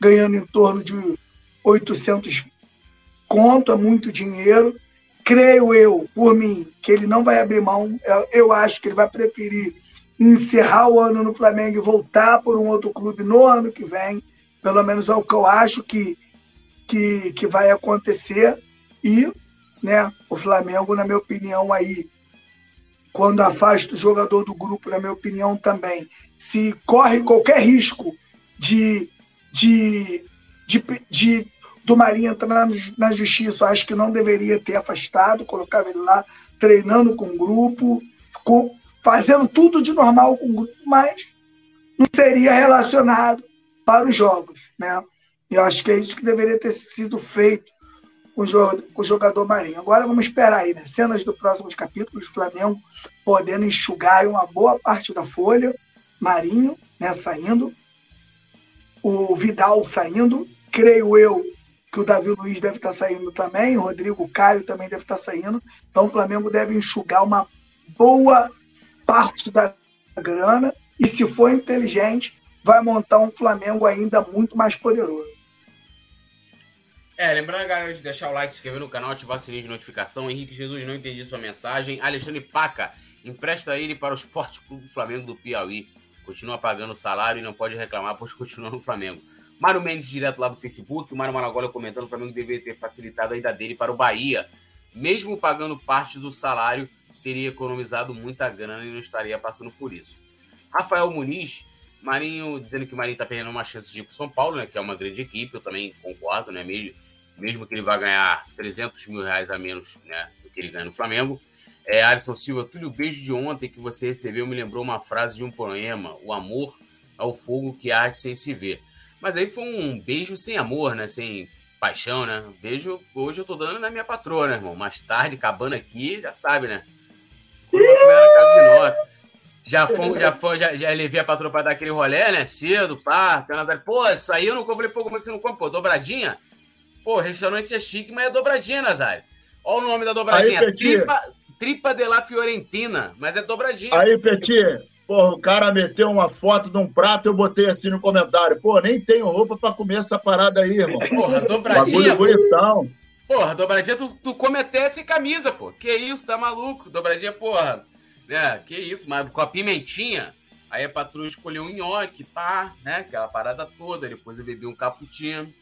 ganhando em torno de 800 conto, é muito dinheiro, creio eu, por mim, que ele não vai abrir mão. Eu acho que ele vai preferir encerrar o ano no Flamengo e voltar por um outro clube no ano que vem. Pelo menos é o que eu acho que, que, que vai acontecer. E né, o Flamengo, na minha opinião, aí, quando afasta o jogador do grupo, na minha opinião também, se corre qualquer risco de, de, de, de do Marinho entrar na justiça, acho que não deveria ter afastado, colocava ele lá treinando com o grupo, com, fazendo tudo de normal com o grupo, mas não seria relacionado para os jogos. Né? Eu acho que é isso que deveria ter sido feito com o jogador Marinho. Agora vamos esperar aí, né? Cenas do próximo capítulo, o Flamengo podendo enxugar uma boa parte da folha, Marinho né, saindo, o Vidal saindo, creio eu que o Davi Luiz deve estar saindo também, o Rodrigo Caio também deve estar saindo. Então o Flamengo deve enxugar uma boa parte da grana e, se for inteligente, vai montar um Flamengo ainda muito mais poderoso. É, lembrando, galera, de deixar o like, se inscrever no canal, ativar o sininho de notificação. Henrique Jesus, não entendi sua mensagem. Alexandre Paca, empresta ele para o Esporte Clube Flamengo do Piauí. Continua pagando salário e não pode reclamar, pois continua no Flamengo. Mário Mendes, direto lá do Facebook. O Mário Maragoli comentando: o Flamengo deveria ter facilitado ainda dele para o Bahia. Mesmo pagando parte do salário, teria economizado muita grana e não estaria passando por isso. Rafael Muniz, Marinho dizendo que o Marinho está perdendo uma chance de ir para São Paulo, né, que é uma grande equipe, eu também concordo, né, mesmo, mesmo que ele vá ganhar 300 mil reais a menos né, do que ele ganha no Flamengo. É, Alisson Silva, Túlio, o beijo de ontem que você recebeu me lembrou uma frase de um poema: O amor ao fogo que arde sem se ver. Mas aí foi um beijo sem amor, né? Sem paixão, né? Beijo, hoje eu tô dando na minha patroa, né, irmão? Mais tarde, acabando aqui, já sabe, né? Já foi, já foi, já, já levei a patroa pra dar aquele rolé, né? Cedo, pá. Nazário, pô, isso aí eu não como. Falei, pô, como é que você não come? Pô, dobradinha? Pô, restaurante é chique, mas é dobradinha, Nazário. Olha o nome da dobradinha. Aí, tripa, tripa de la Fiorentina, mas é dobradinha. Aí, Petit, porra, o cara meteu uma foto de um prato, eu botei assim no comentário. Pô, nem tenho roupa pra comer essa parada aí, irmão. Porra, dobradinha. Bagulho bonitão. Porra, dobradinha, tu, tu come até sem camisa, pô. Que isso, tá maluco? Dobradinha, porra. Né, que isso, mas com a pimentinha. Aí a patroa escolheu um nhoque, pá, né? Aquela parada toda. Depois eu bebi um cappuccino.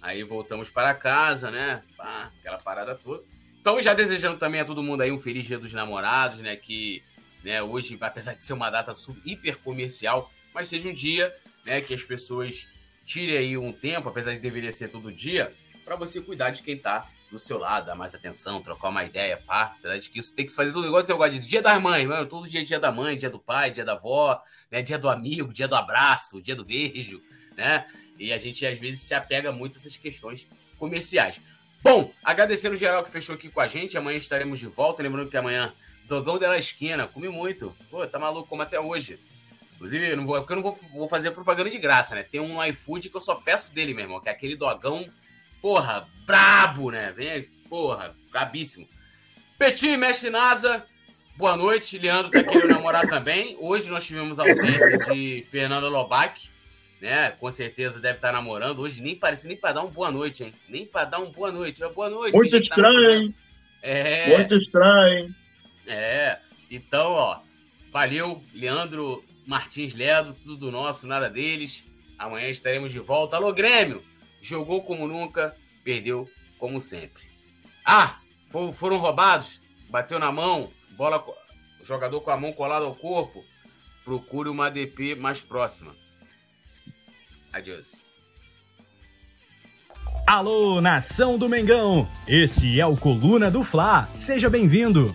Aí voltamos para casa, né? Pá, aquela parada toda. Então, já desejando também a todo mundo aí um feliz dia dos namorados, né? Que né, hoje, apesar de ser uma data hiper comercial, mas seja um dia né, que as pessoas tirem aí um tempo, apesar de deveria ser todo dia, para você cuidar de quem tá do seu lado, dar mais atenção, trocar uma ideia, pá. Apesar de que isso tem que se fazer todo negócio, eu gosto disso. Dia das mães, mano. Todo dia é dia da mãe, dia do pai, dia da avó, né? Dia do amigo, dia do abraço, dia do beijo, né? E a gente às vezes se apega muito a essas questões comerciais. Bom, agradecendo o geral que fechou aqui com a gente. Amanhã estaremos de volta. Lembrando que amanhã, Dogão dela Esquina. Comi muito. Pô, tá maluco, como até hoje. Inclusive, eu não vou, porque eu não vou, vou fazer propaganda de graça, né? Tem um iFood que eu só peço dele, meu irmão, que é aquele dogão, porra, brabo, né? Vem, porra, brabíssimo. Petit, mestre NASA, boa noite. Leandro tá querendo namorar também. Hoje nós tivemos a ausência de Fernanda Lobac né? Com certeza deve estar namorando. Hoje nem parece nem para dar um boa noite, hein? Nem para dar um boa noite. Boa noite. Muito tá estranho, hein? É. Muito estranho, hein? É. Então, ó, valeu, Leandro Martins Ledo, tudo nosso, nada deles. Amanhã estaremos de volta. Alô, Grêmio! Jogou como nunca, perdeu como sempre. Ah, foram roubados, bateu na mão, bola, jogador com a mão colada ao corpo. Procure uma DP mais próxima. Adiós. Alô, nação do Mengão! Esse é o Coluna do Fla. Seja bem-vindo.